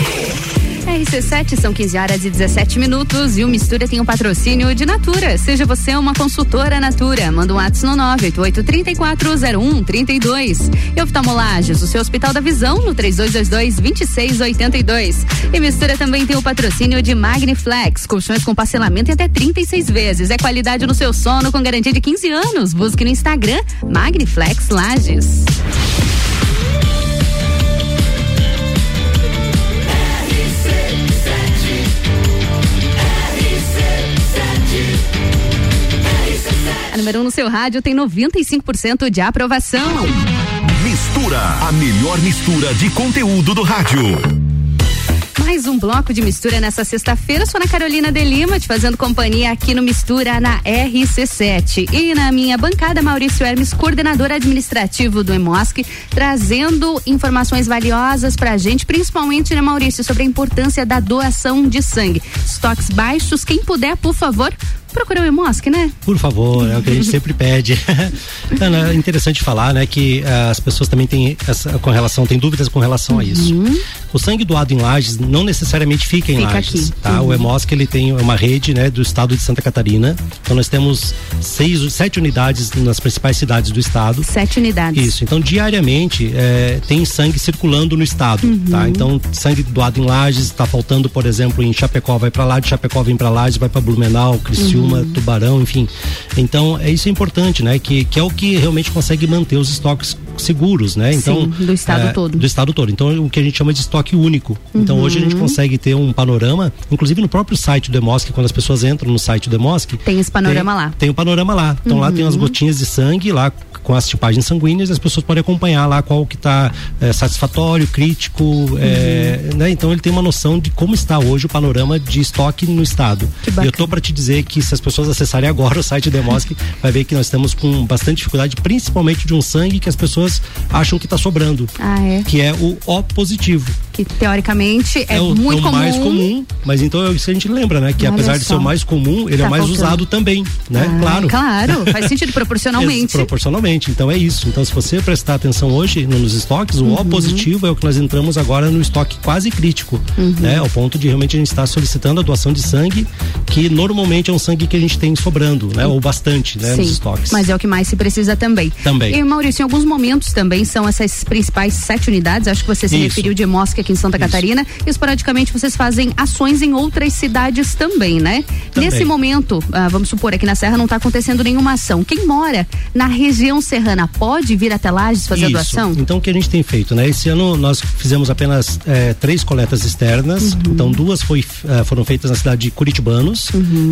são 15 horas e 17 minutos e o Mistura tem um patrocínio de Natura. Seja você uma consultora Natura. Manda um WhatsApp no 988-340132. E oftalmolages, o seu Hospital da Visão no 3222-2682. E Mistura também tem o patrocínio de Magniflex, colchões com parcelamento em até 36 vezes. É qualidade no seu sono com garantia de 15 anos. Busque no Instagram Magniflex Lages. Número 1 um no seu rádio tem 95% de aprovação. Mistura, a melhor mistura de conteúdo do rádio. Mais um bloco de mistura nessa sexta-feira. Sou na Carolina de Lima, te fazendo companhia aqui no Mistura na RC7. E na minha bancada, Maurício Hermes, coordenador administrativo do EMOSC, trazendo informações valiosas pra gente, principalmente, né, Maurício, sobre a importância da doação de sangue. Estoques baixos, quem puder, por favor, procura o EMOSC, né? Por favor, é o que a gente sempre pede. Ana, é interessante falar, né, que ah, as pessoas também têm essa com relação, têm dúvidas com relação a isso. O sangue doado em Lages não necessariamente fica em Fica Lages, aqui. tá? O Uhum. EMOSC ele tem uma rede, né, do estado de Santa Catarina. Então nós temos seis, sete unidades nas principais cidades do estado. Sete unidades. Isso. Então diariamente eh, tem sangue circulando no estado, Uhum. tá? Então sangue doado em Lages, está faltando, por exemplo, em Chapecó vai para lá, de Chapecó vem para Lages, vai para Blumenau, Criciúma, Uhum. Tubarão, enfim. Então é isso é importante, né? Que, que é o que realmente consegue manter os estoques seguros, né? Então Sim, do estado eh, todo. Do estado todo. Então o que a gente chama de estoque único. Então Uhum. hoje a gente consegue ter um panorama, inclusive no próprio site do EMOSC, quando as pessoas entram no site do EMOSC, Tem esse panorama lá. tem o panorama lá. Então lá tem as Uhum. gotinhas de sangue lá com as tipagens sanguíneas e as pessoas podem acompanhar lá qual que está satisfatório, crítico, Uhum. é, né? Então ele tem uma noção de como está hoje o panorama de estoque no estado. E eu tô para te dizer que se as pessoas acessarem agora o site do Demosc, vai ver que nós estamos com bastante dificuldade, principalmente de um sangue que as pessoas acham que está sobrando, Ah, é. que é o O positivo. Que teoricamente é, o, muito é o comum. mais comum, mas então é isso que a gente lembra, né? Que Olha apesar de ser só. o mais comum, ele é Tá o mais usado também, né? Ah, claro. Claro, faz sentido proporcionalmente. Proporcionalmente. Então é isso. Então, se você prestar atenção hoje no- nos estoques, o O Uhum. positivo é o que nós entramos agora no estoque quase crítico, Uhum. né? Ao ponto de realmente a gente estar solicitando a doação de sangue, que normalmente é um sangue que a gente tem sobrando, né? Ou bastante, né? Nos Sim, estoques. mas é o que mais se precisa também. Também. E Maurício, em alguns momentos também são essas principais sete unidades, acho que você se Isso. referiu de Mosca aqui em Santa Catarina, e esporadicamente vocês fazem ações em outras cidades também, né? Também. Nesse momento, ah, vamos supor, aqui na Serra não está acontecendo nenhuma ação. Quem mora na região serrana pode vir até Lages fazer a Isso. doação? Então o que a gente tem feito, né? Esse ano nós fizemos apenas eh, três coletas externas. Uhum. Então duas foi, eh, foram feitas na cidade de Curitibanos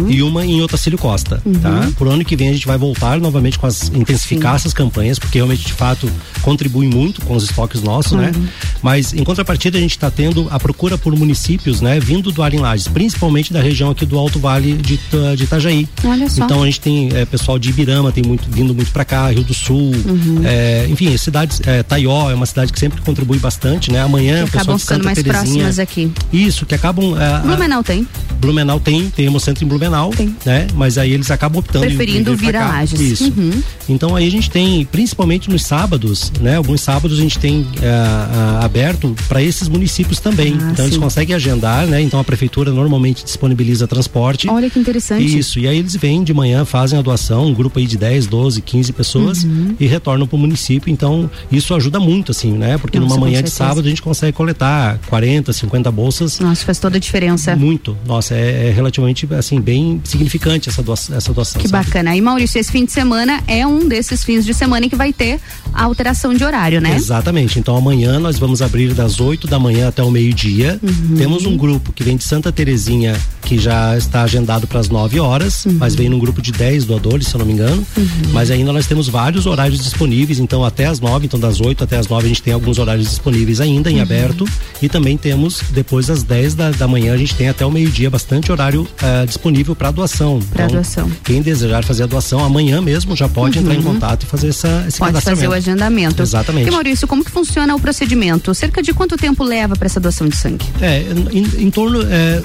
e uma em Otacílio Costa, Uhum. tá? Por ano que vem a gente vai voltar novamente com as intensificar essas campanhas, porque realmente de fato contribui muito com os estoques nossos, né? Claro. Mas em contrapartida a gente está tendo a procura por municípios, né? Vindo do Arim Lages, principalmente da região aqui do Alto Vale de, de Itajaí. Olha só. Então a gente tem eh, pessoal de Ibirama, tem muito vindo muito para cá, Rio do Sul, Uhum. é, enfim, cidades, é, Taió é uma cidade que sempre contribui bastante, né? Amanhã, Que acabam ficando mais Terezinha, próximas aqui. Isso, que acabam. é, Blumenau tem. Blumenau tem, tem Hemocentro em Blumenau, né? Mas aí eles acabam optando Preferindo vir a. Lages. Isso. Uhum. Então aí a gente tem, principalmente nos sábados, né? Alguns sábados a gente tem a- aberto para esses municípios também. Ah, então eles sim. conseguem agendar, né? Então a prefeitura normalmente disponibiliza transporte. Olha que interessante. Isso, e aí eles vêm de manhã, fazem a doação, um grupo aí de 10, 12, 15 pessoas Uhum. e retornam para o município. Então, isso ajuda muito, assim, né? Porque Nossa, numa manhã de sábado a gente consegue coletar 40, 50 bolsas. Nossa, faz toda a diferença. Muito. Nossa, é, é relativamente, assim, bem significante essa doação. Essa doação Que sabe? bacana. E Maurício, esse fim de semana é um desses fins de semana em que vai ter a alteração de horário, né? Exatamente. Então amanhã nós vamos abrir das 8 da manhã até o meio-dia. Uhum. Temos um grupo que vem de Santa Terezinha, que já está agendado para as 9 horas, Uhum. mas vem num grupo de 10 doadores, se eu não me engano. Mas ainda nós temos vários horários disponíveis, então até as 9, então das 8 até as 9 a gente tem alguns horários disponíveis ainda em Uhum. aberto. E também temos, depois das 10 da, da manhã, a gente tem até o meio-dia bastante horário ah, disponível para doação. Pra Então, doação. Quem desejar fazer a doação amanhã mesmo já pode Uhum. entrar em contato e fazer essa, esse Pode fazer o agendamento. Exatamente. E Maurício, como que funciona o procedimento? Cerca de quanto tempo leva para essa doação de sangue? É, em, em torno. É,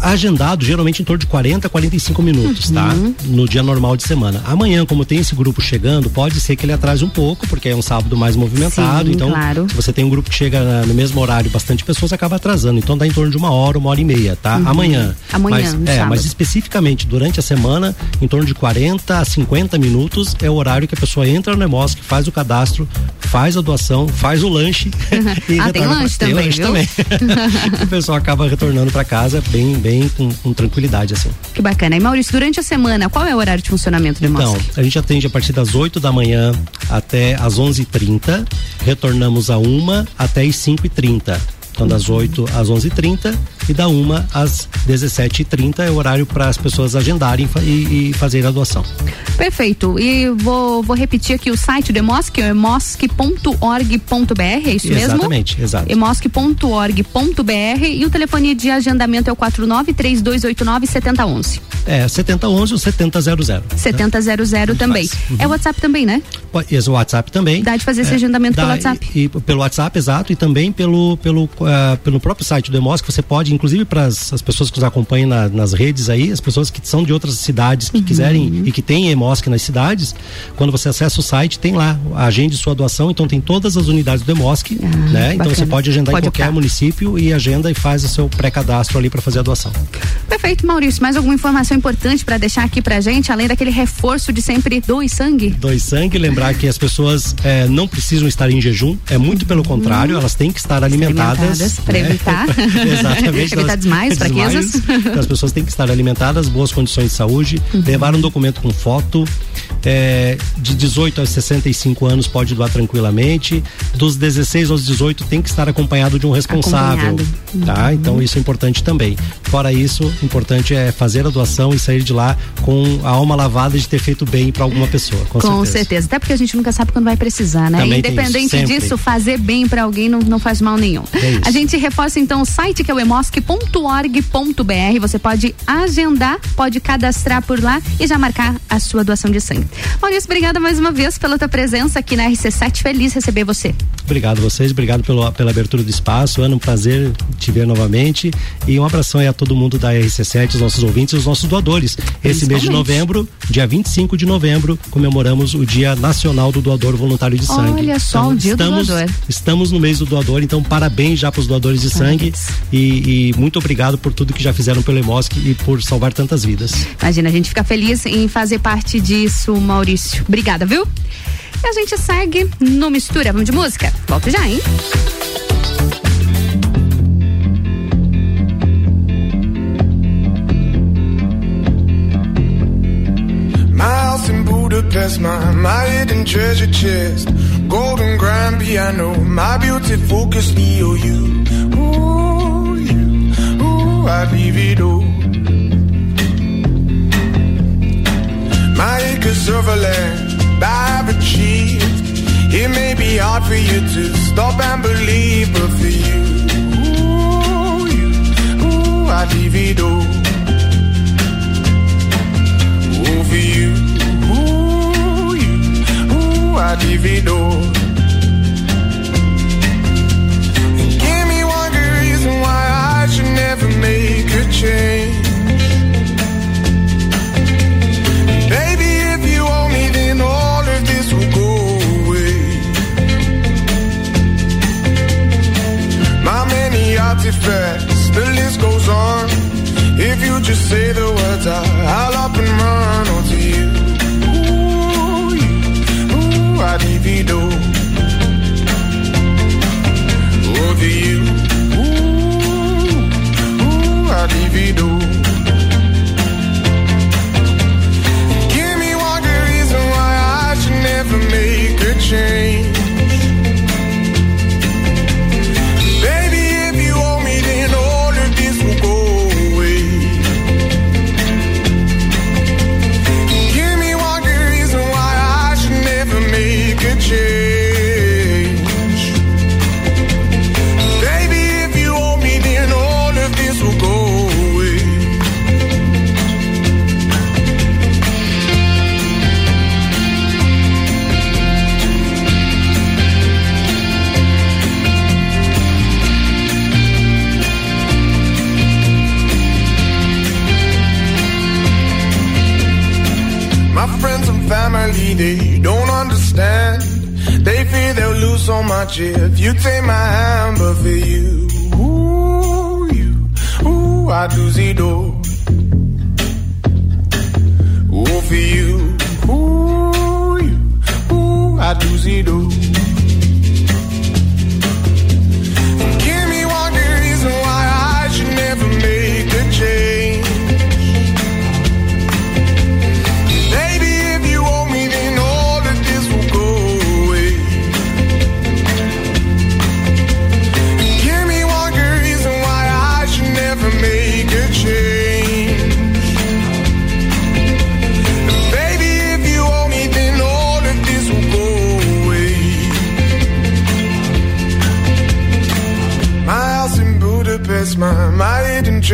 agendado geralmente em torno de 40 a 45 minutos, tá? Uhum. No dia normal de semana. Amanhã, como tem esse grupo chegando, pode ser que ele atrase um pouco, porque é um sábado mais movimentado. Sim, então, claro. se você tem um grupo que chega no mesmo horário, bastante pessoas acaba atrasando. Então dá em torno de uma hora, uma hora e meia, tá? Uhum. Amanhã. Amanhã, Mas, é, sábado. mas especificamente durante a semana, em torno de 40 a 50 minutos é o horário que a pessoa entra no EMOSC, faz o cadastro, faz a doação, faz o lanche. e Ah, tem retorna pra- lanche tem também, lanche também. o pessoal acaba retornando para casa bem, bem com, com tranquilidade, assim. Que bacana. E Maurício, durante a semana, qual é o horário de funcionamento do Então, a gente atende a partir das 8 da manhã até as 11h30, retornamos a 1 até as 5h30. Então, das 8 às 11h30 e da 1 às 17h30 é o horário para as pessoas agendarem e, e fazerem a doação. Perfeito. E vou, vou repetir aqui o site do Emosc, é emosc.org.br, é isso mesmo? Exatamente, exato. emosc.org.br e o telefone de agendamento é o 49 3289 7011. É 7011 ou 7000. 7000 também. É o WhatsApp também, né? Esse é o WhatsApp também. Dá de fazer esse É, agendamento dá, pelo WhatsApp. E, e pelo WhatsApp, exato, e também pelo, pelo, ah, pelo próprio site do Emosc, você pode, inclusive para as pessoas que nos acompanham na- nas redes aí, as pessoas que são de outras cidades Uhum. que quiserem e que têm Emosc nas cidades, quando você acessa o site, tem lá, agende sua doação, então tem todas as unidades do Emosc, né? Então bacana. você pode agendar Pode em qualquer optar. município e agenda e faz o seu pré-cadastro ali para fazer a doação. Perfeito, Maurício. Mais alguma informação importante para deixar aqui pra gente, além daquele reforço de sempre doe sangue? Doe sangue, lembrar que as pessoas eh, não precisam estar em jejum, é muito pelo contrário, elas têm que estar alimentadas. Para né? evitar. Exatamente. evitar desmaios, fraquezas. As pessoas têm que estar alimentadas, boas condições de saúde, Uhum. levar um documento com foto. eh, de 18 aos 65 anos pode doar tranquilamente. Dos 16 aos 18 tem que estar acompanhado de um responsável. Acompanhado. Tá? Então isso é importante também. Fora isso, importante é fazer a doação e sair de lá com a alma lavada de ter feito bem para alguma pessoa. Com, Com certeza. certeza. Até porque a gente nunca sabe quando vai precisar, né? Também isso, Independente sempre. disso, fazer bem pra alguém não, não faz mal nenhum. A gente reforça então o site que é o emosc.org.br. Você pode agendar, pode cadastrar por lá e já marcar a sua doação de sangue. Maurício, obrigada mais uma vez pela tua presença aqui na RC7. Feliz receber você. Obrigado a vocês, obrigado pelo, pela abertura do espaço. Ana, um prazer te ver novamente. E um abração aí a todo mundo da RC7, os nossos ouvintes e os nossos doadores. Esse mês de novembro, dia 25 de novembro, comemoramos o Dia Nacional do Doador Voluntário de Sangue. Olha só, Então, o dia do estamos, doador. Estamos no mês do doador, então parabéns já para os doadores de sangue e, e muito obrigado por tudo que já fizeram pelo Emosc e por salvar tantas vidas. Imagina, a gente fica feliz em fazer parte disso, Maurício. Obrigada, viu? E a gente segue no Mistura. Vamos de música? Volto já, hein? Budapest, my, my hidden treasure chest. Golden grand piano, my beauty focus EOU. Ooh, you, ooh, I leave it all. My acres of land I've achieved. It may be hard for you to stop and believe, but for you, ooh, you, ooh, I leave it all. Ooh, for you, should never make a change. Baby, if you owe me, then all of this will go away. My many artifacts, the list goes on. If you just say the words, I, I'll up and run onto you. Scooby-Doo. Oh, to you. So much if you take my hand, but for you, ooh, you, ooh, I do see door. Ooh, for you, ooh, you, ooh, I do see door.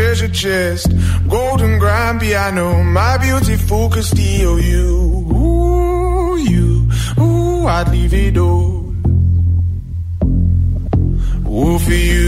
Treasure chest, golden grand piano, my beautiful Castillo, you, ooh, you, ooh, I'd leave it all. Ooh, for you,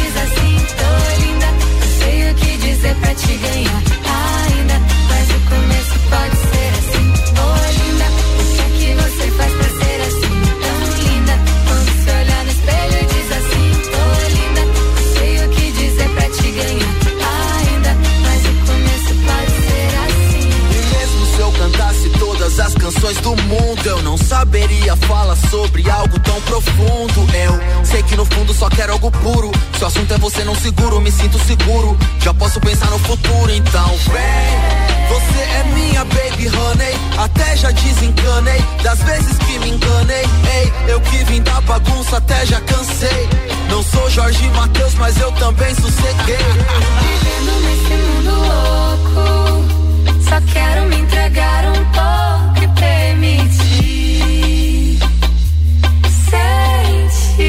dizer pra te ganhar. Ainda, mas o começo as canções do mundo, eu não saberia falar sobre algo tão profundo. Eu sei que no fundo só quero algo puro. Se o assunto é você, não seguro, me sinto seguro. Já posso pensar no futuro, então vem. Você é minha baby honey, até já desencanei das vezes que me enganei. Ei, eu que vim da bagunça, até já cansei. Não sou Jorge Matheus, mas eu também sosseguei. Vivendo nesse mundo louco, só quero me entregar um pouco e permitir sentir.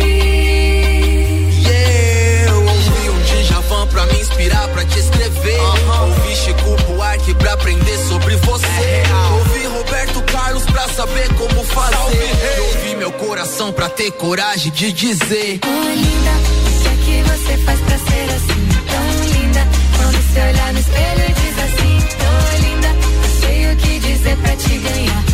Yeah, eu ouvi um Djavan pra me inspirar, pra te escrever. Ouvi Chico Buarque pra aprender sobre você. ouvi Roberto Carlos pra saber como fazer. ouvi meu coração pra ter coragem de dizer. Oi, linda, o que é que você faz pra ser assim? Tão linda, quando se olhar no espelho dizer pra te ganhar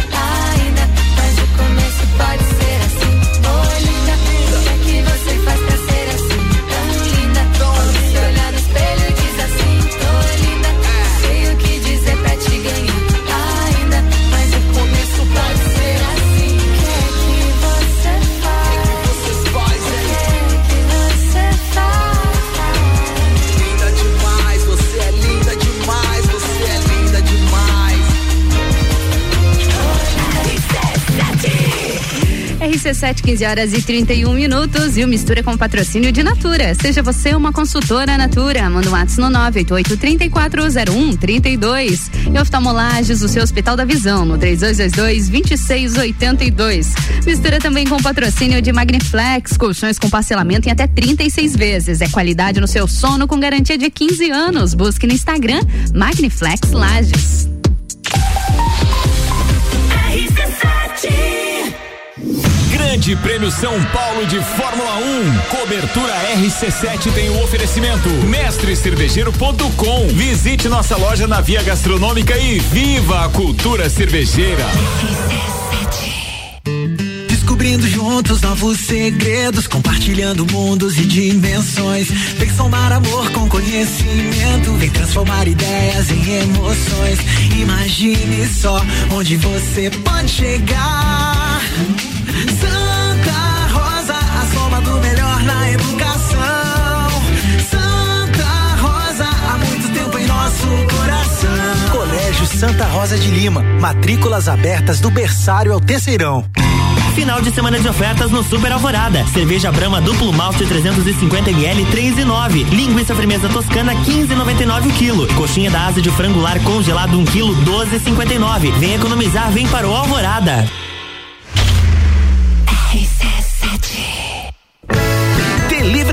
RC7, 15 horas e 31 minutos e o Mistura com patrocínio de Natura. Seja você uma consultora Natura. Manda um WhatsApp no 988-3401-32. E oftalmolages, o seu Hospital da Visão, no 3222-2682. Mistura também com patrocínio de Magniflex, colchões com parcelamento em até 36 vezes. É qualidade no seu sono com garantia de 15 anos. Busque no Instagram Magniflex Lages. Grande Prêmio São Paulo de Fórmula 1. Cobertura RC7 tem o oferecimento. Mestrecervejeiro.com. Visite nossa loja na Via Gastronômica e viva a cultura cervejeira. Descobrindo juntos novos segredos, compartilhando mundos e dimensões. Vem somar amor com conhecimento, vem transformar ideias em emoções. Imagine só onde você pode chegar. Na educação. Santa Rosa, há muito tempo em nosso coração. Colégio Santa Rosa de Lima. Matrículas abertas do berçário ao terceirão. Final de semana de ofertas no Super Alvorada. Cerveja Brahma duplo malte 350 ml 3 e 9. Linguiça firmeza toscana 15,99 o quilo. Coxinha da asa de frango lar congelado 1 quilo 12,59. Vem economizar, vem para o Alvorada.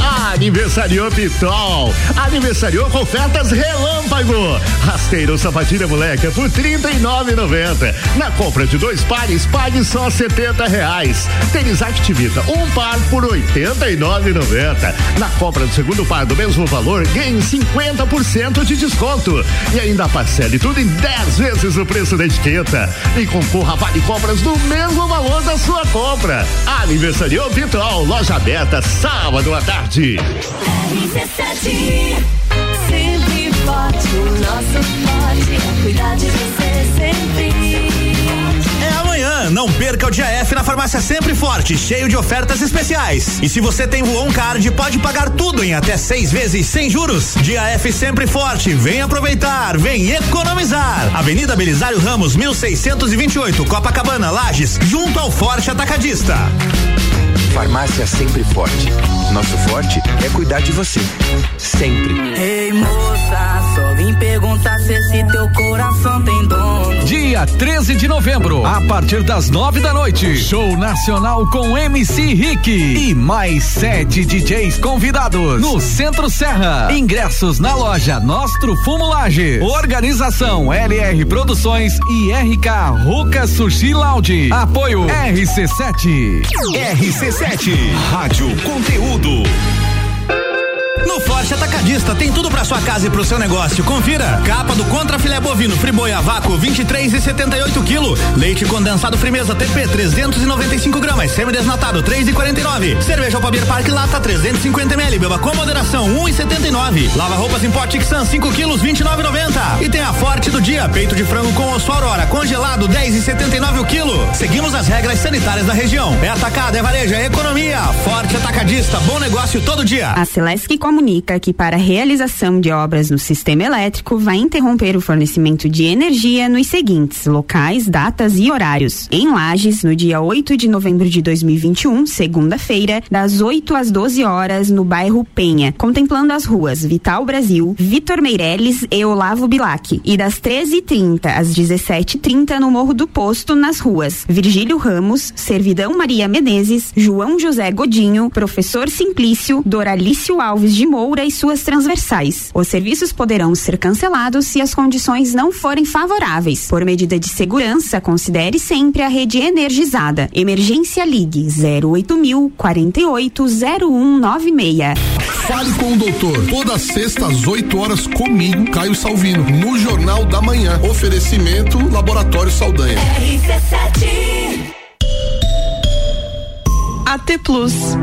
Aniversariou Pitol. Aniversariou com ofertas relâmpago. Rasteiro sapatilha moleca por R$ 39,90. Na compra de dois pares, pague só 70 reais. Tênis Activita, um par por R$ 89,90. Na compra do segundo par do mesmo valor, ganhe 50% de desconto. E ainda parcele tudo em 10 vezes o preço da etiqueta. E concorra a vale compras do mesmo valor da sua compra. Aniversariou Pitol, loja aberta sábado à tarde. RC7 Sempre forte, o nosso forte é cuidar de você sempre. É amanhã, não perca o dia F na farmácia Sempre Forte, cheio de ofertas especiais. E se você tem Voon Card, pode pagar tudo em até seis vezes sem juros. Dia F Sempre Forte, vem aproveitar, vem economizar. Avenida Belisário Ramos, 1628, Copacabana, Lages, junto ao Forte Atacadista. Farmácia Sempre Forte. Nosso forte é cuidar de você. Sempre. Ei moça, só vim perguntar se esse teu coração. Dia 13 de novembro, a partir das nove da noite, show nacional com MC Rick e mais sete DJs convidados no Centro Serra. Ingressos na loja Nostro Fumo Lages. Organização LR Produções e RK Ruca Sushi Lounge. Apoio RC7. RC7, Rádio Conteúdo. No Atacadista tem tudo para sua casa e pro seu negócio. Confira: capa do contra filé bovino friboi a vácuo 23 e 78 kg, leite condensado Frimeza TP 395 gramas, semi desnatado 3 e 49, cerveja Alpabir Park lata 350 ml, beba com moderação 1 e 79, lava roupas em pote Xan 5 quilos 29,90 e tem a Forte do dia peito de frango com osso Aurora congelado 10 e 79 o quilo. Seguimos as regras sanitárias da região. É atacado, é varejo, é economia. Forte Atacadista, bom negócio todo dia. A Celesc comunica que para a realização de obras no sistema elétrico vai interromper o fornecimento de energia nos seguintes locais, datas e horários. Em Lages, no dia 8 de novembro de 2021, segunda-feira, das 8 às 12 horas, no bairro Penha, contemplando as ruas Vital Brasil, Vitor Meirelles e Olavo Bilac. E das 13h30 às 17h30 no Morro do Posto, nas ruas Virgílio Ramos, Servidão Maria Menezes, João José Godinho, Professor Simplício, Doralício Alves de Moura e suas transversais. Os serviços poderão ser cancelados se as condições não forem favoráveis. Por medida de segurança, considere sempre a rede energizada. Emergência Ligue 08000 480196. Fale com o doutor. Toda sexta às 8 horas comigo, Caio Salvino, no Jornal da Manhã. Oferecimento Laboratório Saldanha. RC7 AT Plus.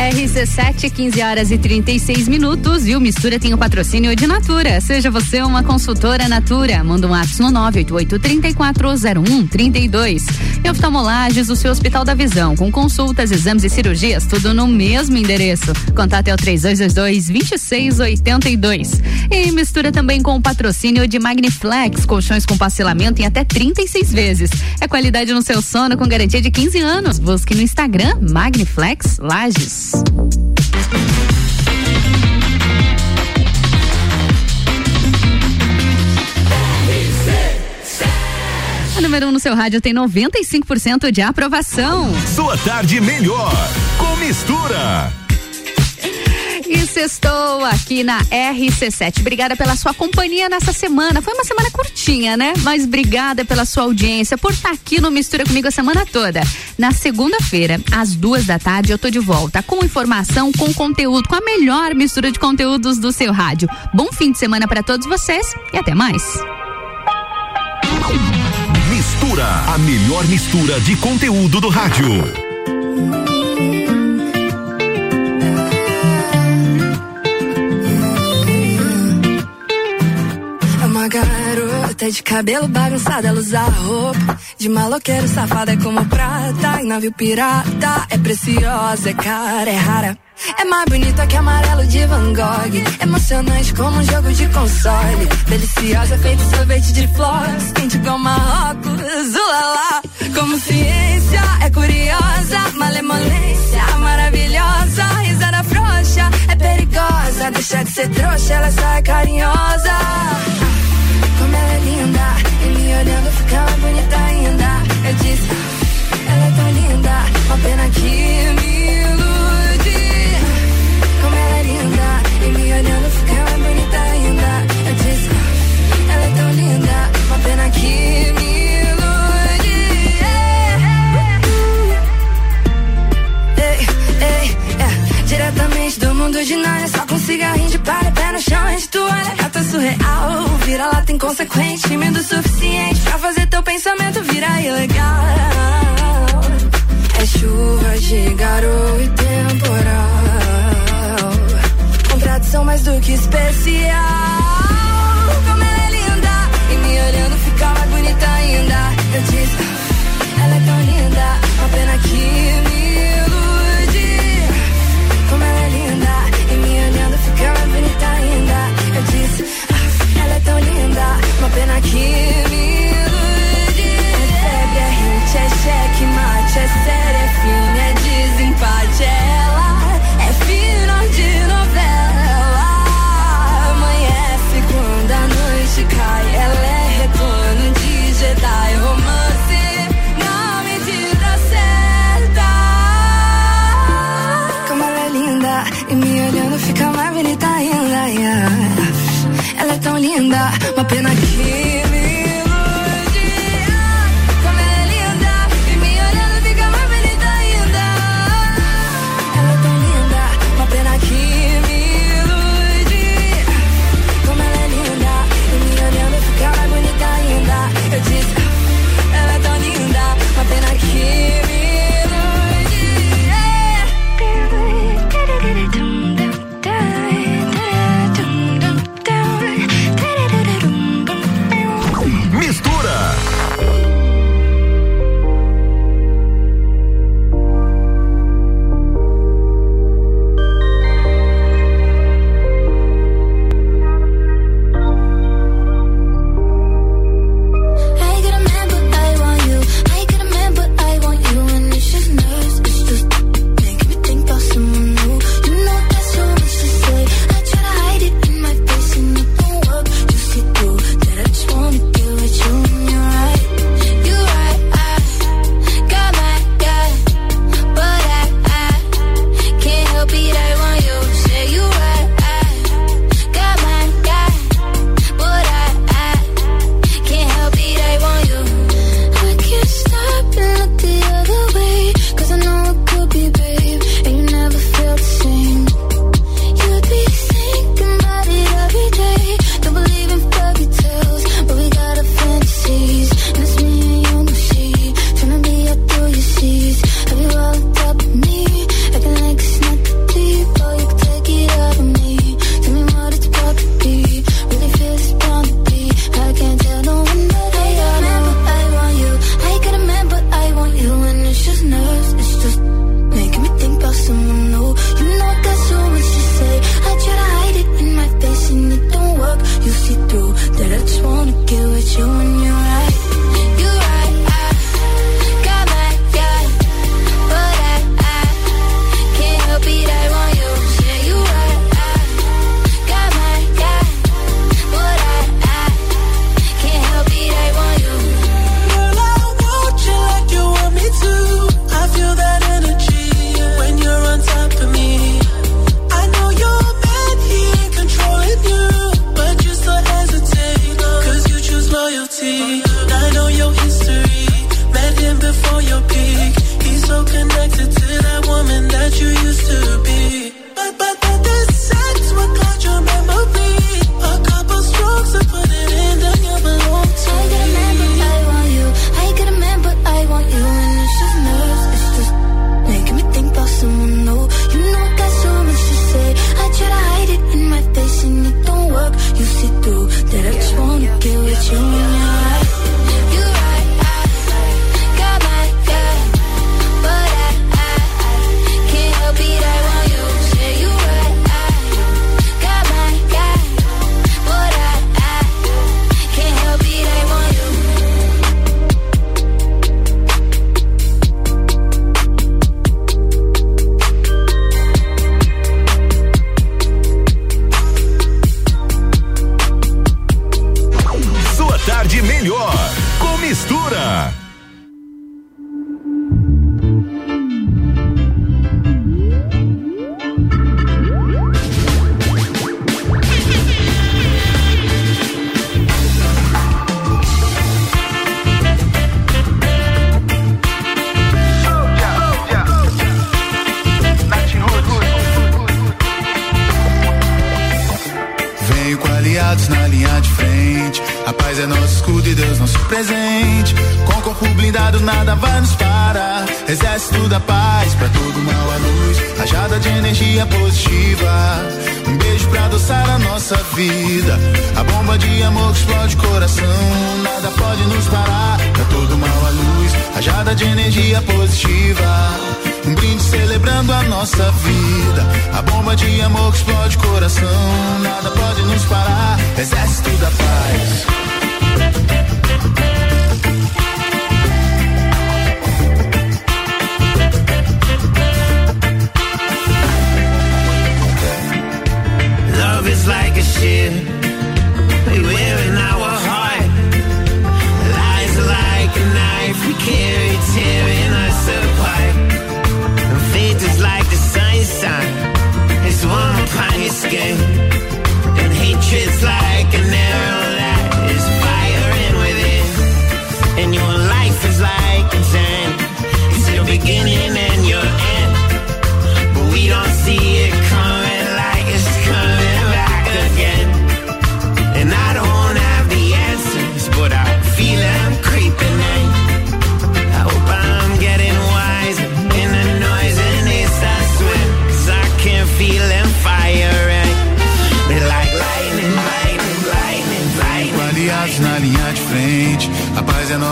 RC7, 15 horas e 36 minutos. E o Mistura tem o patrocínio de Natura. Seja você uma consultora Natura. Manda um ato no 988-3401-32. E oftalmolages, o seu Hospital da Visão. Com consultas, exames e cirurgias, tudo no mesmo endereço. Contato é o 3222-2682. E mistura também com o patrocínio de Magniflex. Colchões com parcelamento em até 36 vezes. É qualidade no seu sono com garantia de 15 anos. Busque no Instagram Magniflex Lages. A número 1 um no seu rádio tem 95% de aprovação. Sua tarde melhor com mistura. E sextou aqui na RC7. Obrigada pela sua companhia nessa semana. Foi uma semana curtinha, né? Mas obrigada pela sua audiência, por estar aqui no Mistura comigo a semana toda. Na segunda-feira, às duas da tarde, eu tô de volta com informação, com conteúdo, com a melhor mistura de conteúdos do seu rádio. Bom fim de semana para todos vocês e até mais. Mistura, a melhor mistura de conteúdo do rádio. Garota de cabelo bagunçado, ela usa roupa de maloqueiro, safada é como prata, em navio pirata, é preciosa, é cara, é rara. É mais bonita que amarelo de Van Gogh, emocionante como um jogo de console, deliciosa feito sorvete de flores, quente como Marrocos, ulala. Como ciência, é curiosa, malemolência, maravilhosa, risada frouxa, é perigosa, deixa de ser trouxa, ela só é carinhosa. Ela é linda, e me olhando fica mais bonita ainda. Eu disse, ela é tão linda, uma pena que me ilude. Como ela é linda, e me olhando fica Narnia, só com cigarrinho de palha, pé no chão, de toalha, gata surreal. Vira lá tem consequente, o suficiente pra fazer teu pensamento virar ilegal. É chuva de garoto e temporal. Contradição mais do que especial. Como ela é linda, e me olhando fica mais bonita ainda. Eu disse, ela é tão linda, uma pena que me uma pena que me ilude. É febre, é hit, é cheque, mate, é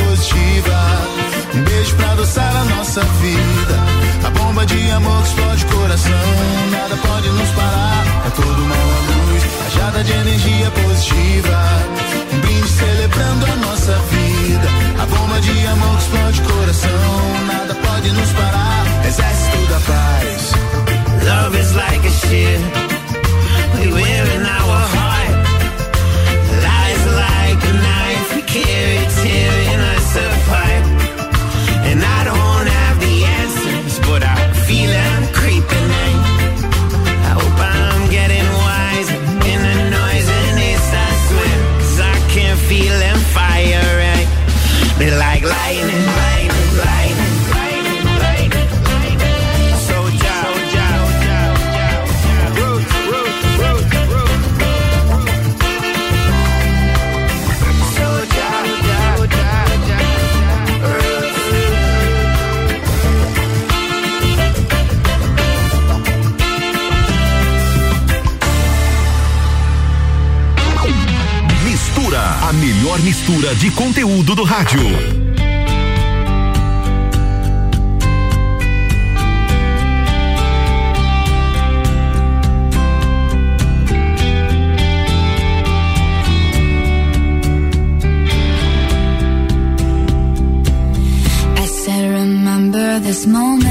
positiva. Um beijo pra adoçar a nossa vida. A bomba de amor que explode o coração. Nada pode nos parar, é todo uma luz. Rajada de energia positiva. Um brinde celebrando a nossa vida. A bomba de amor que explode o coração. Nada pode nos parar, exército da paz. Love is like a shield. we wear in our heart. Lies like a knife, we carry, tear surprise. mistura de conteúdo do rádio. I this moment.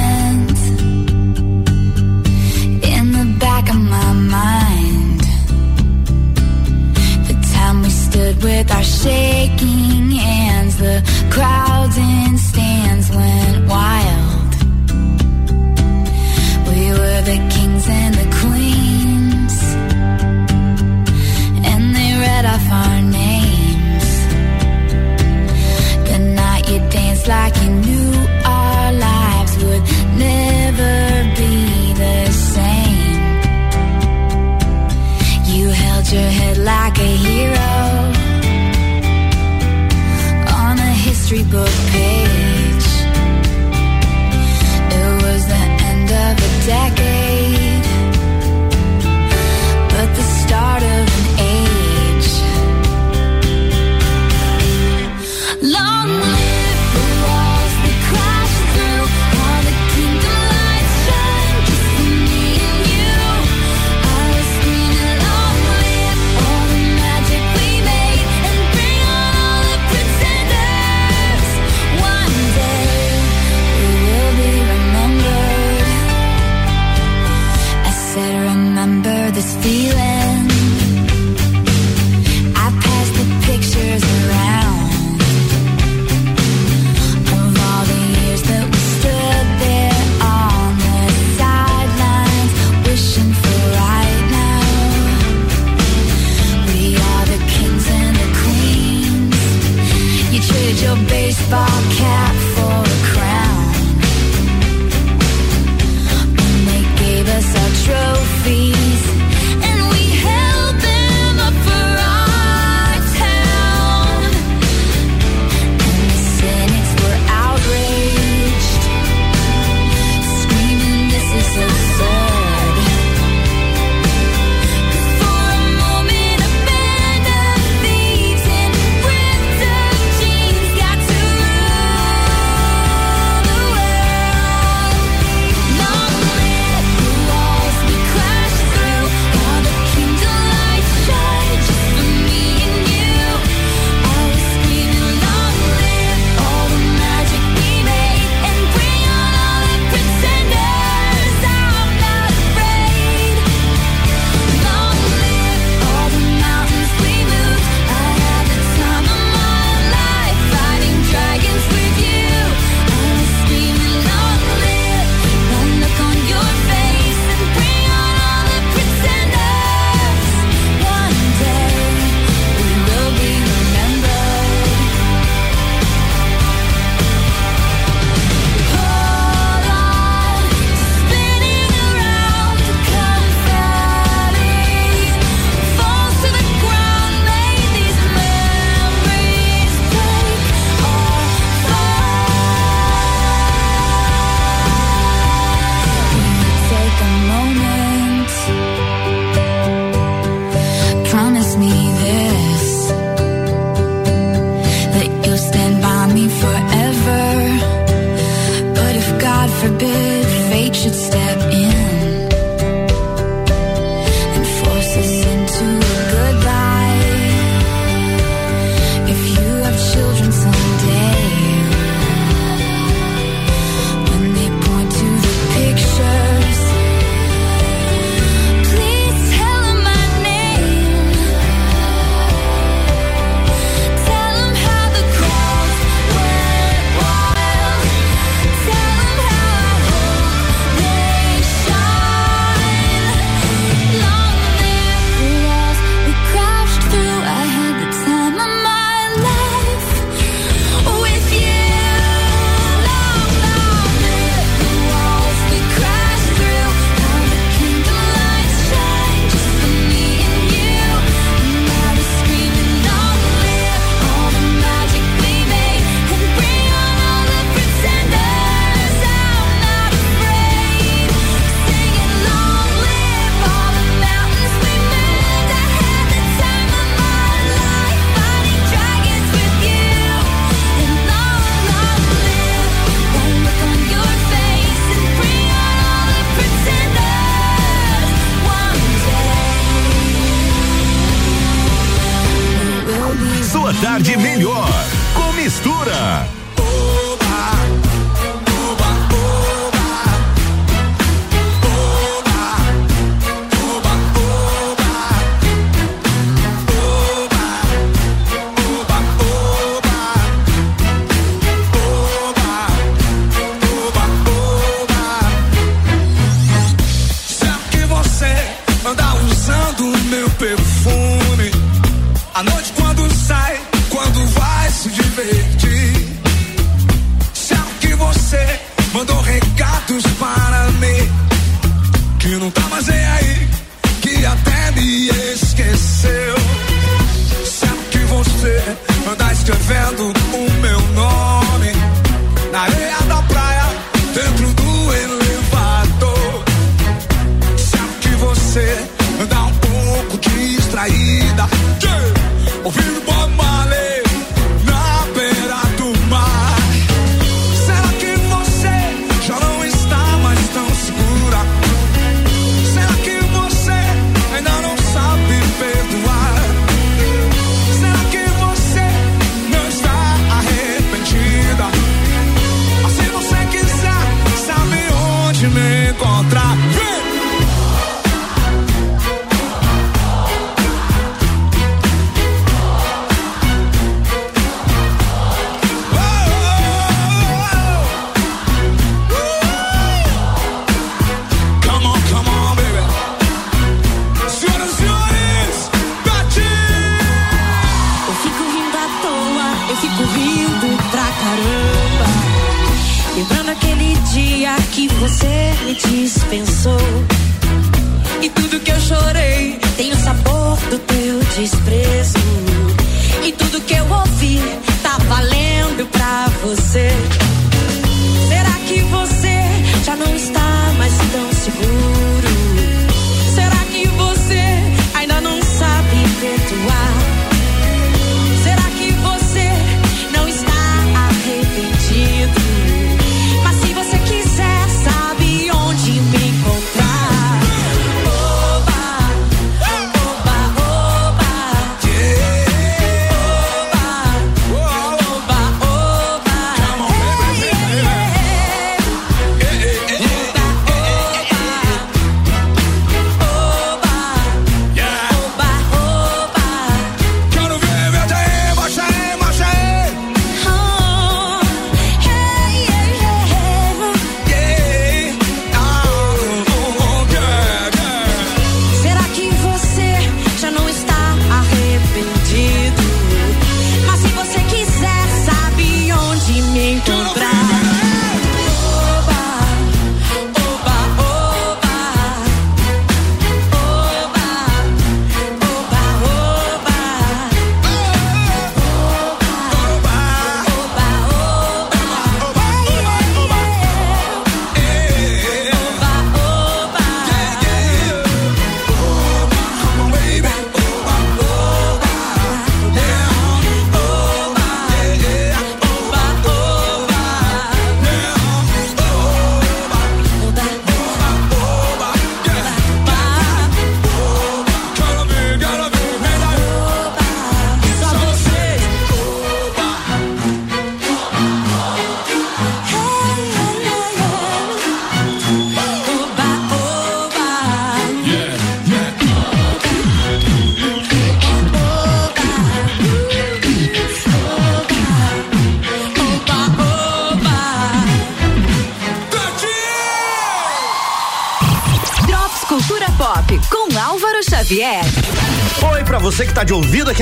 good.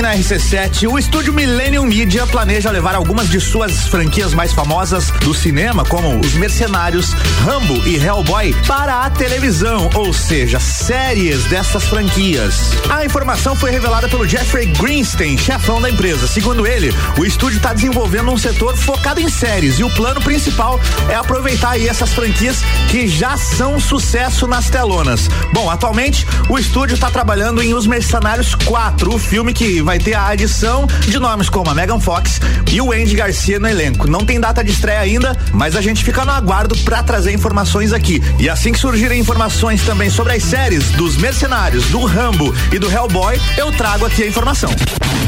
Na RC7, o estúdio Millennium Media planeja levar algumas de suas franquias mais famosas do cinema, como Os Mercenários, Rambo e Hellboy, para a televisão, ou seja, séries dessas franquias. A informação foi revelada pelo Jeffrey Greenstein, chefão da empresa. Segundo ele, o estúdio está desenvolvendo um setor focado em séries e o plano principal é aproveitar aí essas franquias que já são sucesso nas telonas. Bom, atualmente o estúdio está trabalhando em Os Mercenários 4, o filme que vai ter a adição de nomes como a Megan Fox e o Andy Garcia no elenco. Não tem data de estreia ainda, mas a gente fica no aguardo para trazer informações aqui. E assim que surgirem informações também sobre as séries dos Mercenários, do Rambo e do Hellboy, eu trago aqui a informação.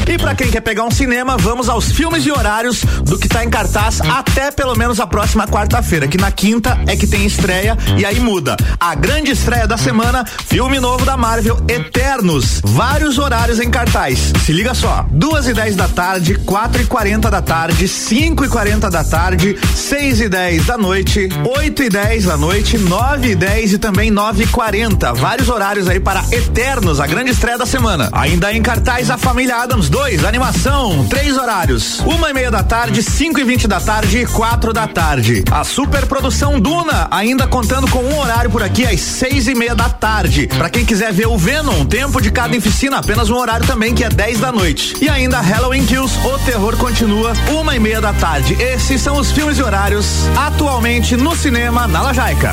E para quem quer pegar um cinema, vamos aos filmes e horários do que tá em cartaz até pelo menos a próxima quarta-feira, que na quinta é que tem estreia e aí muda. A grande estreia da semana, filme novo da Marvel, Eternos. Vários horários em cartaz. Se liga só: duas e dez da tarde, quatro e quarenta da tarde, cinco e quarenta da tarde, seis e dez da noite, oito e dez da noite, nove e dez e também nove e quarenta. Vários horários aí para Eternos, a grande estreia da semana. Ainda em cartaz a família Adams 2, animação, três horários. Uma e meia da tarde, cinco e vinte da tarde e quatro da tarde. A superprodução Duna, ainda contando com um horário por aqui às seis e meia da tarde. Para quem quiser ver o Venom, tempo de cada oficina, apenas um horário também que é dez da noite. E ainda Halloween Kills, o terror continua, uma e meia da tarde. Esses são os filmes e horários atualmente no cinema na Lajaica.